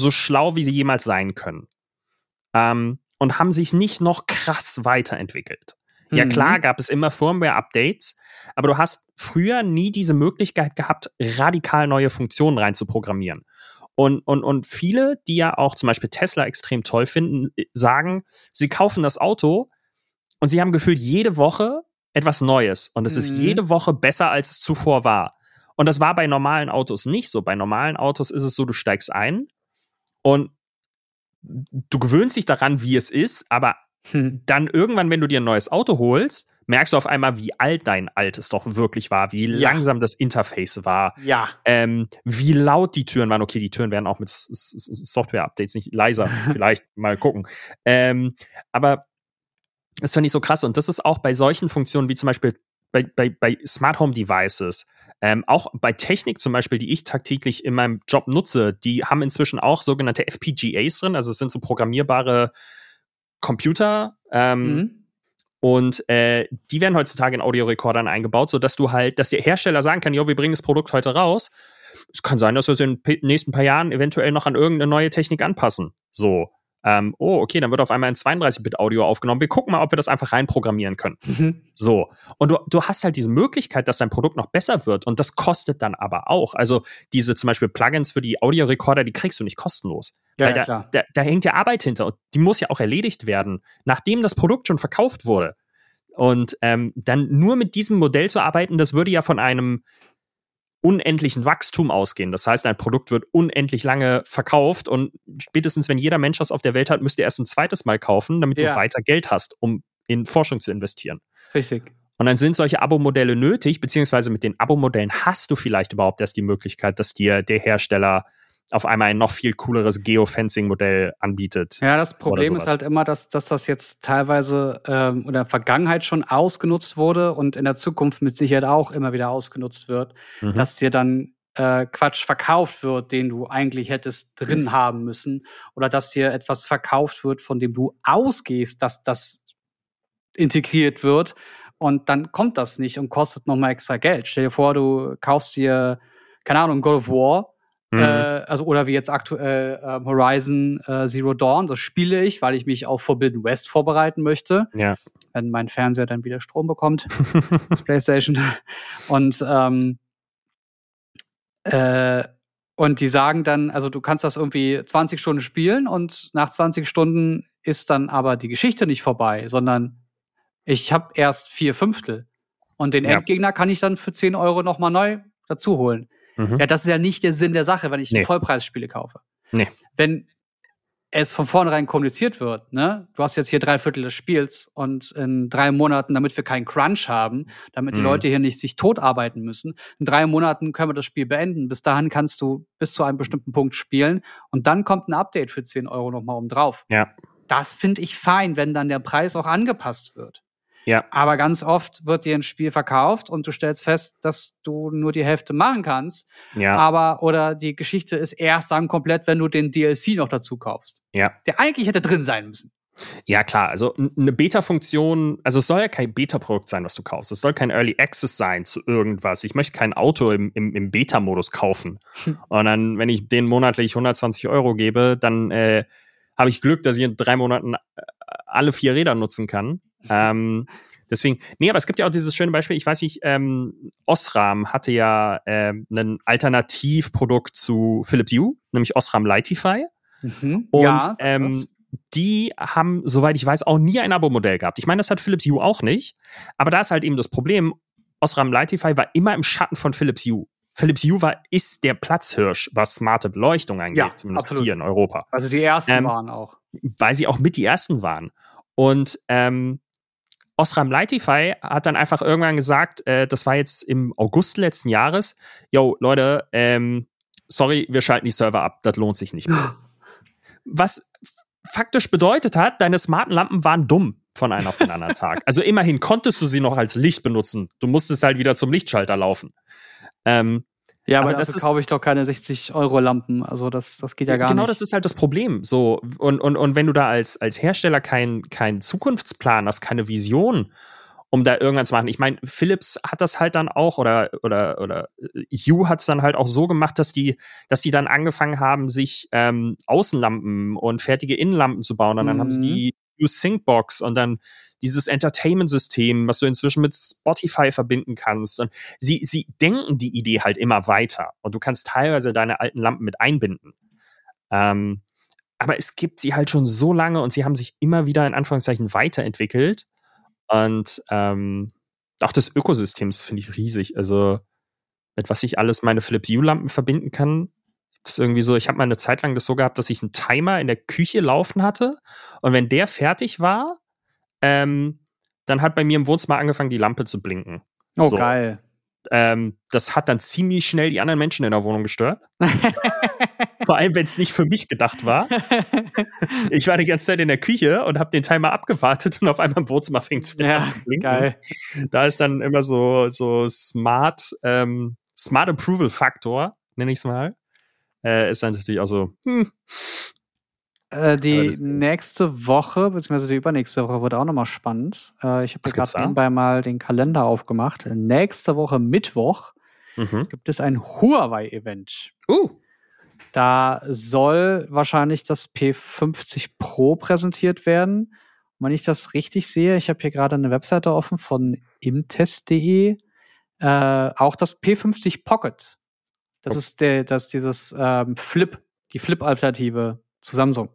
so schlau, wie sie jemals sein können. Ähm, und haben sich nicht noch krass weiterentwickelt. Ja, Mhm. klar gab es immer Firmware-Updates, aber du hast früher nie diese Möglichkeit gehabt, radikal neue Funktionen reinzuprogrammieren. Und, und, und viele, die ja auch zum Beispiel Tesla extrem toll finden, äh, sagen, sie kaufen das Auto und sie haben gefühlt jede Woche etwas Neues. Und es ist Mhm. jede Woche besser, als es zuvor war. Und das war bei normalen Autos nicht so. Bei normalen Autos ist es so, du steigst ein und du gewöhnst dich daran, wie es ist, aber Hm. dann irgendwann, wenn du dir ein neues Auto holst, merkst du auf einmal, wie alt dein altes doch wirklich war, wie Ja. langsam das Interface war, Ja. ähm, wie laut die Türen waren. Okay, die Türen werden auch mit Software-Updates nicht leiser, vielleicht mal gucken. Ähm, aber das finde ich so krass. Und das ist auch bei solchen Funktionen wie zum Beispiel bei, bei, bei Smart Home Devices, ähm, auch bei Technik zum Beispiel, die ich tagtäglich in meinem Job nutze, die haben inzwischen auch sogenannte FPGAs drin. Also es sind so programmierbare Computer. Ähm, Mhm. und äh, die werden heutzutage in Audiorekordern eingebaut, sodass du halt, dass der Hersteller sagen kann, jo, wir bringen das Produkt heute raus. Es kann sein, dass wir es in den nächsten paar Jahren eventuell noch an irgendeine neue Technik anpassen. So. Ähm, oh, okay, dann wird auf einmal ein 32-Bit-Audio aufgenommen. Wir gucken mal, ob wir das einfach reinprogrammieren können. Mhm. So. Und du, du hast halt diese Möglichkeit, dass dein Produkt noch besser wird. Und das kostet dann aber auch. Also diese zum Beispiel Plugins für die Audiorekorder, die kriegst du nicht kostenlos. Ja, Weil ja, da, klar. Da, da hängt ja Arbeit hinter. Und die muss ja auch erledigt werden, nachdem das Produkt schon verkauft wurde. Und ähm, dann nur mit diesem Modell zu arbeiten, das würde ja von einem unendlichen Wachstum ausgehen. Das heißt, ein Produkt wird unendlich lange verkauft und spätestens, wenn jeder Mensch das auf der Welt hat, müsst ihr erst ein zweites Mal kaufen, damit Ja. du weiter Geld hast, um in Forschung zu investieren. Richtig. Und dann sind solche Abo-Modelle nötig, beziehungsweise mit den Abo-Modellen hast du vielleicht überhaupt erst die Möglichkeit, dass dir der Hersteller auf einmal ein noch viel cooleres Geofencing-Modell anbietet. Ja, das Problem ist halt immer, dass, dass das jetzt teilweise ähm, in der Vergangenheit schon ausgenutzt wurde und in der Zukunft mit Sicherheit auch immer wieder ausgenutzt wird, Mhm. dass dir dann äh, Quatsch verkauft wird, den du eigentlich hättest drin haben müssen, oder dass dir etwas verkauft wird, von dem du ausgehst, dass das integriert wird. Und dann kommt das nicht und kostet nochmal extra Geld. Stell dir vor, du kaufst dir, keine Ahnung, God of War Mhm. äh, also oder wie jetzt aktuell äh, Horizon äh, Zero Dawn, das spiele ich, weil ich mich auf Forbidden West vorbereiten möchte, ja. wenn mein Fernseher dann wieder Strom bekommt, das PlayStation. Und ähm, äh, und die sagen dann, also du kannst das irgendwie 20 Stunden spielen und nach 20 Stunden ist dann aber die Geschichte nicht vorbei, sondern ich habe erst vier Fünftel. Und den Ja. Endgegner kann ich dann für 10 Euro nochmal neu dazu holen. Mhm. Ja, das ist ja nicht der Sinn der Sache, wenn ich Nee. Vollpreisspiele kaufe. Nee. Wenn es von vornherein kommuniziert wird, ne, du hast jetzt hier drei Viertel des Spiels und in drei Monaten, damit wir keinen Crunch haben, damit die Mhm. Leute hier nicht sich totarbeiten müssen, in drei Monaten können wir das Spiel beenden. Bis dahin kannst du bis zu einem bestimmten Punkt spielen und dann kommt ein Update für 10 Euro nochmal oben drauf. Ja. Das finde ich fein, wenn dann der Preis auch angepasst wird. Ja. Aber ganz oft wird dir ein Spiel verkauft und du stellst fest, dass du nur die Hälfte machen kannst. Ja. Aber, oder die Geschichte ist erst dann komplett, wenn du den DLC noch dazu kaufst. Ja. Der eigentlich hätte drin sein müssen. Ja, klar. Also eine Beta-Funktion, also es soll ja kein Beta-Produkt sein, was du kaufst. Es soll kein Early Access sein zu irgendwas. Ich möchte kein Auto im, im, im Beta-Modus kaufen. Und dann, wenn ich den monatlich 120 Euro gebe, dann äh, habe ich Glück, dass ich in drei Monaten äh, alle vier Räder nutzen kann. Ähm, deswegen, nee, aber es gibt ja auch dieses schöne Beispiel, ich weiß nicht, ähm, Osram hatte ja ähm, ein Alternativprodukt zu Philips Hue, nämlich Osram Lightify. Mhm. Und Ja, ähm, die haben, soweit ich weiß, auch nie ein Abo-Modell gehabt. Ich meine, das hat Philips Hue auch nicht. Aber da ist halt eben das Problem, Osram Lightify war immer im Schatten von Philips Hue. Philips Hue war, ist der Platzhirsch, was smarte Beleuchtung angeht, Ja, zumindest absolut. hier in Europa. also die ersten ähm, waren auch. Weil sie auch mit die ersten waren. Und ähm, Osram Lightify hat dann einfach irgendwann gesagt, äh, das war jetzt im August letzten Jahres, yo, Leute, ähm, sorry, wir schalten die Server ab, das lohnt sich nicht mehr. Was faktisch bedeutet hat, deine smarten Lampen waren dumm von einem auf den anderen Tag. Also immerhin konntest du sie noch als Licht benutzen. Du musstest halt wieder zum Lichtschalter laufen. Ähm, Ja, aber, aber das dafür kaufe ich doch keine 60-Euro-Lampen. Also das, das geht ja gar genau nicht. das ist halt das Problem. So, und, und, und wenn du da als, als Hersteller keinen kein Zukunftsplan hast, keine Vision, um da irgendwann zu machen. Ich meine, Philips hat das halt dann auch, oder, oder, oder äh, Hue hat es dann halt auch so gemacht, dass die, dass die dann angefangen haben, sich ähm, Außenlampen und fertige Innenlampen zu bauen. Und dann haben sie Mhm. die Syncbox und dann dieses Entertainment-System, was du inzwischen mit Spotify verbinden kannst. Und sie, sie denken die Idee halt immer weiter. Und du kannst teilweise deine alten Lampen mit einbinden. Ähm, aber es gibt sie halt schon so lange und sie haben sich immer wieder in Anführungszeichen weiterentwickelt. Und ähm, auch das Ökosystems finde ich riesig. Also mit was ich alles meine Philips Hue-Lampen verbinden kann. Das ist irgendwie so, ich habe mal eine Zeit lang das so gehabt, dass ich einen Timer in der Küche laufen hatte. Und wenn der fertig war, ähm, dann hat bei mir im Wohnzimmer angefangen, die Lampe zu blinken. Oh, So. geil. Ähm, das hat dann ziemlich schnell die anderen Menschen in der Wohnung gestört. Vor allem, wenn es nicht für mich gedacht war. Ich war die ganze Zeit in der Küche und habe den Timer abgewartet und auf einmal im Wohnzimmer fing es wieder ja, an zu blinken. geil. Da ist dann immer so, so smart, ähm, smart Approval Faktor, nenne ich es mal. Äh, ist dann natürlich auch so, hm, Äh, die das- nächste Woche, beziehungsweise die übernächste Woche wird auch nochmal spannend. Äh, ich habe gerade nebenbei mal den Kalender aufgemacht. Nächste Woche Mittwoch mhm. gibt es ein Huawei-Event. Uh, Da soll wahrscheinlich das P50 Pro präsentiert werden. Und wenn ich das richtig sehe, ich habe hier gerade eine Webseite offen von imtest.de, äh, auch das P50 Pocket. Das Oh. ist der, das dieses ähm, Flip, die Flip-Alternative zu Samsung.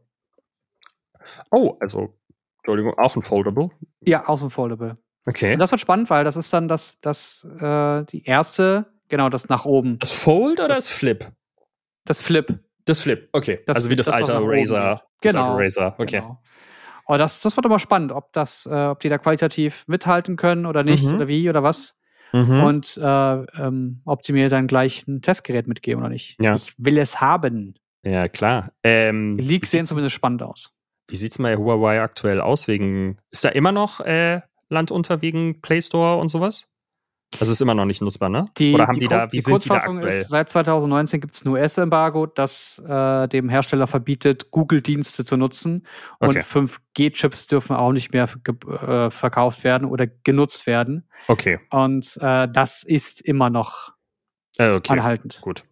oh, also, Entschuldigung, auch ein Foldable. Ja, außen foldable. Okay. Und das wird spannend, weil das ist dann das, das, äh, die erste, genau, das nach oben. Das Fold oder das- das Flip? Das Flip. Das Flip, okay. Das- also wie das, das, alte Razer. geht. Das Genau. alte Razer, okay. Genau. Aber das, das wird aber spannend, ob das, äh, ob die da qualitativ mithalten können oder nicht Mhm. oder wie oder was. Mhm. Und äh, ähm, ob die mir dann gleich ein Testgerät mitgeben oder nicht. Ja. Ich will es haben. ja, klar. Ähm, Die Leaks sehen zumindest spannend aus. Wie sieht's bei Huawei aktuell aus? Wegen, ist da immer noch äh, Land unter wegen Play Store und sowas? Also ist immer noch nicht nutzbar, ne? Die, Oder haben die, Kur- da, wie sind die da Kurzfassung aktuell? ist, seit 2019 gibt es ein US-Embargo, das äh, dem Hersteller verbietet, Google-Dienste zu nutzen. Okay. Und 5G-Chips dürfen auch nicht mehr äh, verkauft werden oder genutzt werden. Okay. Und äh, das ist immer noch Äh, okay. anhaltend. Gut.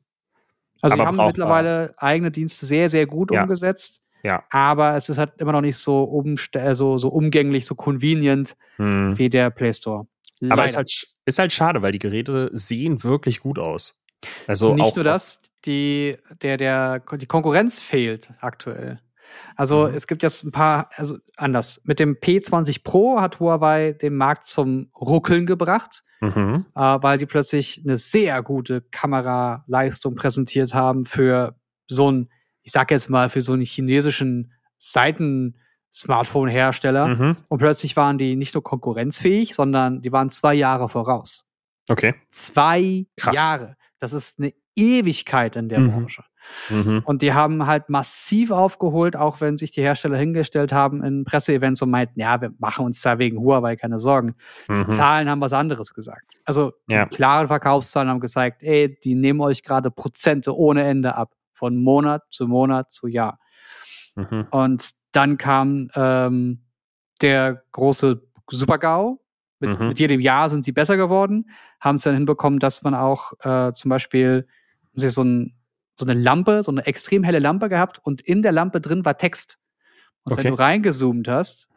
Also Aber wir haben mittlerweile eigene Dienste sehr, sehr gut Ja. umgesetzt. Ja. Aber es ist halt immer noch nicht so, umste äh, so, so umgänglich, so convenient Hm. wie der Play Store. Aber Leider. ist halt, ist halt schade, weil die Geräte sehen wirklich gut aus. Also nicht nur das, die, der, der, die Konkurrenz fehlt aktuell. Also Mhm. es gibt jetzt ein paar, also anders. Mit dem P20 Pro hat Huawei den Markt zum Ruckeln gebracht, Mhm. äh, weil die plötzlich eine sehr gute Kameraleistung präsentiert haben für so ein, ich sag jetzt mal, für so einen chinesischen Seiten-Smartphone-Hersteller. Mhm. Und plötzlich waren die nicht nur konkurrenzfähig, sondern die waren zwei Jahre voraus. Okay. Zwei Krass. Jahre. Das ist eine Ewigkeit in der Mhm. Branche. Mhm. Und die haben halt massiv aufgeholt, auch wenn sich die Hersteller hingestellt haben in Presseevents und meinten, ja, wir machen uns da wegen Huawei keine Sorgen. Die Mhm. Zahlen haben was anderes gesagt. Also Ja. die klaren Verkaufszahlen haben gesagt, ey, die nehmen euch gerade Prozente ohne Ende ab. Von Monat zu Monat zu Jahr. Mhm. Und dann kam ähm, der große Super-GAU. Mit, Mhm. mit jedem Jahr sind sie besser geworden. Haben es dann hinbekommen, dass man auch äh, zum Beispiel sie so, ein, so eine Lampe, so eine extrem helle Lampe gehabt und in der Lampe drin war Text. Und Okay. wenn du reingezoomt hast,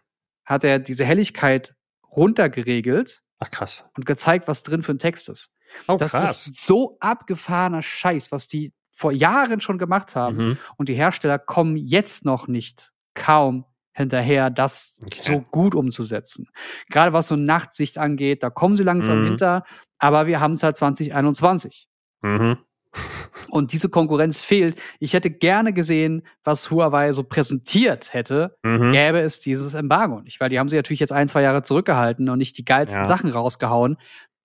hat er diese Helligkeit runtergeregelt Ach krass. und gezeigt, was drin für ein Text ist. Oh, Das krass. ist so abgefahrener Scheiß, was die vor Jahren schon gemacht haben. Mhm. Und die Hersteller kommen jetzt noch nicht kaum hinterher, das Okay. so gut umzusetzen. Gerade was so Nachtsicht angeht, da kommen sie langsam Mhm. hinter, aber wir haben es halt 2021. Mhm. Und diese Konkurrenz fehlt. Ich hätte gerne gesehen, was Huawei so präsentiert hätte, Mhm. gäbe es dieses Embargo nicht. Weil die haben sie natürlich jetzt ein, zwei Jahre zurückgehalten und nicht die geilsten Ja. Sachen rausgehauen,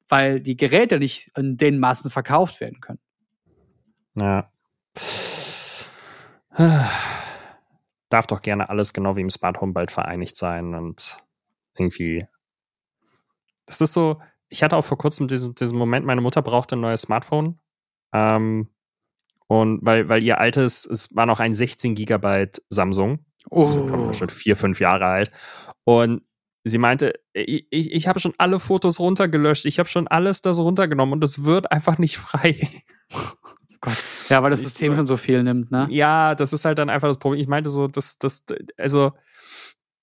weil die Geräte nicht in den Massen verkauft werden können. Ja. Darf doch gerne alles genau wie im Smart Home bald vereinigt sein und irgendwie. Das ist so, ich hatte auch vor kurzem diesen, diesen Moment, meine Mutter brauchte ein neues Smartphone. Ähm, und weil, weil ihr altes, es war noch ein 16 Gigabyte Samsung. Oh. schon vier, fünf Jahre alt. Und sie meinte, ich, ich, ich habe schon alle Fotos runtergelöscht, ich habe schon alles das runtergenommen und es wird einfach nicht frei. Ja, weil das Ich- System schon so viel nimmt, ne? Ja, das ist halt dann einfach das Problem. Ich meinte so, das, das, also,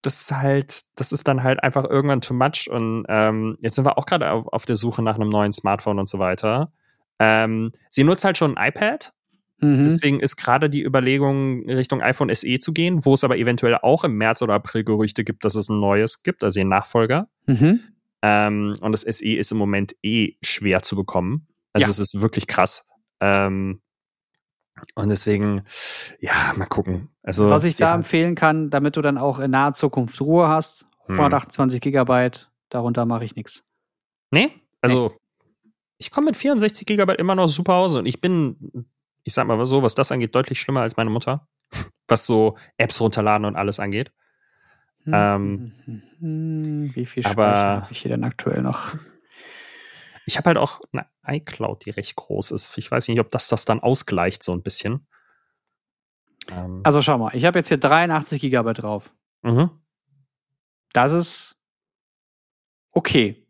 das ist halt, das ist dann halt einfach irgendwann too much. Und ähm, jetzt sind wir auch gerade auf, auf der Suche nach einem neuen Smartphone und so weiter. Ähm, sie nutzt halt schon ein iPad. Mhm. Deswegen ist gerade die Überlegung, Richtung iPhone SE zu gehen, wo es aber eventuell auch im März oder April Gerüchte gibt, dass es ein neues gibt, also den Nachfolger. Mhm. Ähm, und das SE ist im Moment eh schwer zu bekommen. Also Ja. es ist wirklich krass. Ähm, und deswegen, ja, mal gucken. Also, Was ich da empfehlen kann, damit du dann auch in naher Zukunft Ruhe hast, Hm. 128 Gigabyte Darunter mache ich nichts. Nee? Also, ich komme mit 64 Gigabyte immer noch super aus und ich bin, ich sag mal so, was das angeht, deutlich schlimmer als meine Mutter. Was so Apps runterladen und alles angeht. Ähm, Hm, Wie viel Speicher habe ich hier denn aktuell noch? Ich habe halt auch eine iCloud, die recht groß ist. Ich weiß nicht, ob das das dann ausgleicht, so ein bisschen. Ähm, Also schau mal, ich habe jetzt hier 83 Gigabyte drauf. mhm. Das ist okay.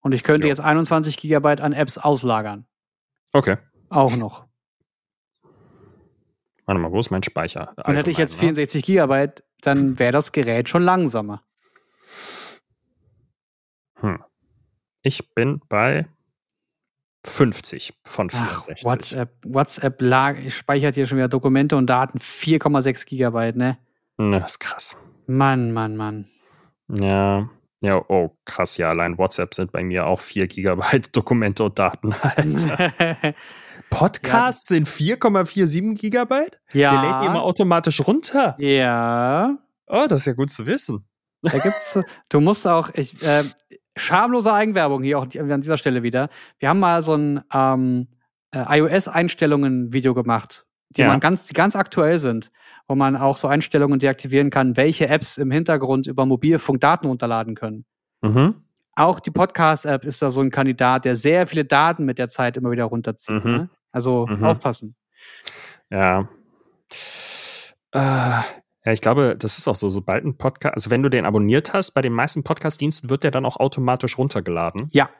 Und ich könnte Ja. jetzt 21 Gigabyte an Apps auslagern. Okay. Auch noch. Warte mal, wo ist mein Speicher? Und hätte ich jetzt ne? 64 Gigabyte, dann wäre das Gerät schon langsamer. Hm. Ich bin bei 50 von Ach, 64. WhatsApp, WhatsApp lag, speichert hier schon wieder Dokumente und Daten 4,6 Gigabyte, ne? Ne, das ist krass. Mann, Mann, Mann. Ja. Ja, oh, krass, ja. Allein WhatsApp sind bei mir auch 4 Gigabyte Dokumente und Daten. Alter. Podcasts sind 4,47 Gigabyte? Der lädt die immer ja. automatisch runter. Ja. Oh, das ist ja gut zu wissen. Da gibt's, du musst auch, ich, äh, schamlose Eigenwerbung hier auch an dieser Stelle wieder. Wir haben mal so ein ähm, äh, iOS-Einstellungen-Video gemacht, die Ja. man ganz, die ganz aktuell sind, wo man auch so Einstellungen deaktivieren kann, welche Apps im Hintergrund über Mobilfunk Daten runterladen können. Mhm. Auch die Podcast-App ist da so ein Kandidat, der sehr viele Daten mit der Zeit immer wieder runterzieht. Mhm. Ne? Also Mhm. aufpassen. Ja. Äh, ja, ich glaube, das ist auch so, sobald ein Podcast, also wenn du den abonniert hast, bei den meisten Podcast-Diensten wird der dann auch automatisch runtergeladen. Ja.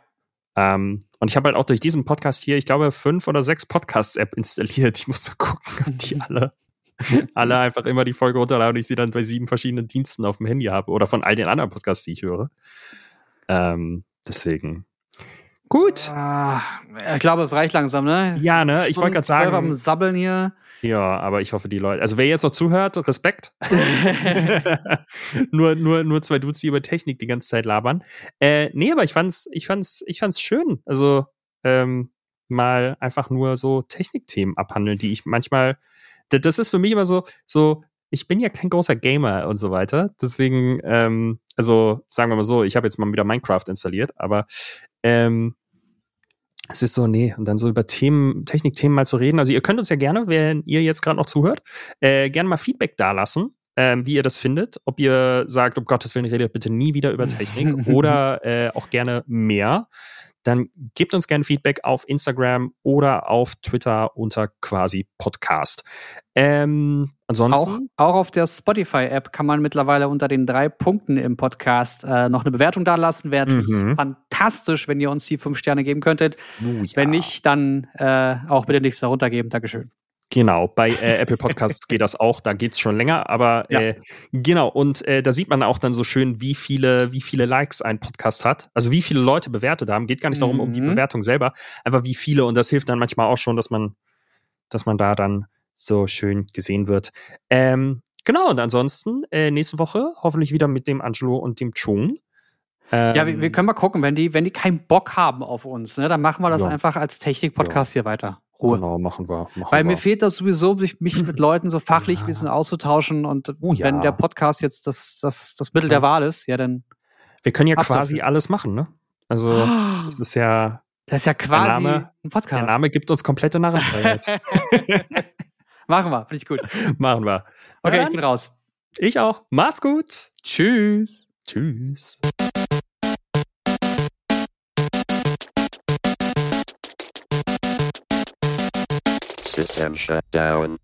Ähm, und ich habe halt auch durch diesen Podcast hier, ich glaube, fünf oder sechs Podcasts-App installiert. Ich muss mal gucken, ob die alle, alle einfach immer die Folge runterladen und ich sie dann bei sieben verschiedenen Diensten auf dem Handy habe oder von all den anderen Podcasts, die ich höre. Ähm, deswegen. Gut. Ah, ich glaube, es reicht langsam, ne? Ja, ne? Ich wollte gerade sagen- am Sabbeln hier. Ja, aber ich hoffe, die Leute. Also wer jetzt noch zuhört, Respekt. nur, nur, nur zwei Dudes, die über Technik die ganze Zeit labern. Äh, nee, aber ich fand's, ich fand's, ich fand's schön. Also ähm, mal einfach nur so Technikthemen abhandeln, die ich manchmal. Das ist für mich immer so, so. Ich bin ja kein großer Gamer und so weiter. Deswegen, ähm, also sagen wir mal so, ich habe jetzt mal wieder Minecraft installiert, aber ähm, es ist so, nee, und dann so über Themen, Technikthemen mal zu reden. Also ihr könnt uns ja gerne, wenn ihr jetzt gerade noch zuhört, äh, gerne mal Feedback dalassen, ähm, wie ihr das findet. Ob ihr sagt, um Gottes Willen, redet bitte nie wieder über Technik oder äh, auch gerne mehr. Dann gebt uns gerne Feedback auf Instagram oder auf Twitter unter quasi Podcast. Ähm, Auch, ansonsten, auch auf der Spotify-App kann man mittlerweile unter den drei Punkten im Podcast äh, noch eine Bewertung dalassen. Wäre natürlich Mhm. fantastisch, wenn ihr uns die fünf Sterne geben könntet. Oh, ja. Wenn nicht, dann äh, auch bitte nichts darunter geben. Dankeschön. Genau, bei äh, Apple Podcasts geht das auch, da geht's schon länger, aber Ja. äh, genau, und äh, da sieht man auch dann so schön, wie viele, wie viele Likes ein Podcast hat, also wie viele Leute bewertet haben, geht gar nicht darum, um die Mhm. Bewertung selber, einfach wie viele und das hilft dann manchmal auch schon, dass man, dass man da dann so schön gesehen wird. Ähm, genau, und ansonsten äh, nächste Woche hoffentlich wieder mit dem Angelo und dem Chung. Ähm, Ja, wir, wir können mal gucken, wenn die, wenn die keinen Bock haben auf uns, ne, dann machen wir das Ja. einfach als Technik-Podcast hier weiter. Ruhe. Genau, machen wir. Machen Weil wir. mir fehlt das sowieso, sich mich mit Leuten so fachlich ein bisschen auszutauschen und Oh ja. wenn der Podcast jetzt das, das, das Mittel Ja. der Wahl ist, ja dann. wir können ja quasi dafür. alles machen, ne? Also, das ist ja, Das ist ja quasi Name- ein Podcast. der Name gibt uns komplette Narrenfreiheit. Machen wir, finde ich gut. Machen wir. Okay, ich Dann, bin raus. ich auch. Macht's gut. Tschüss. Tschüss. System shut down.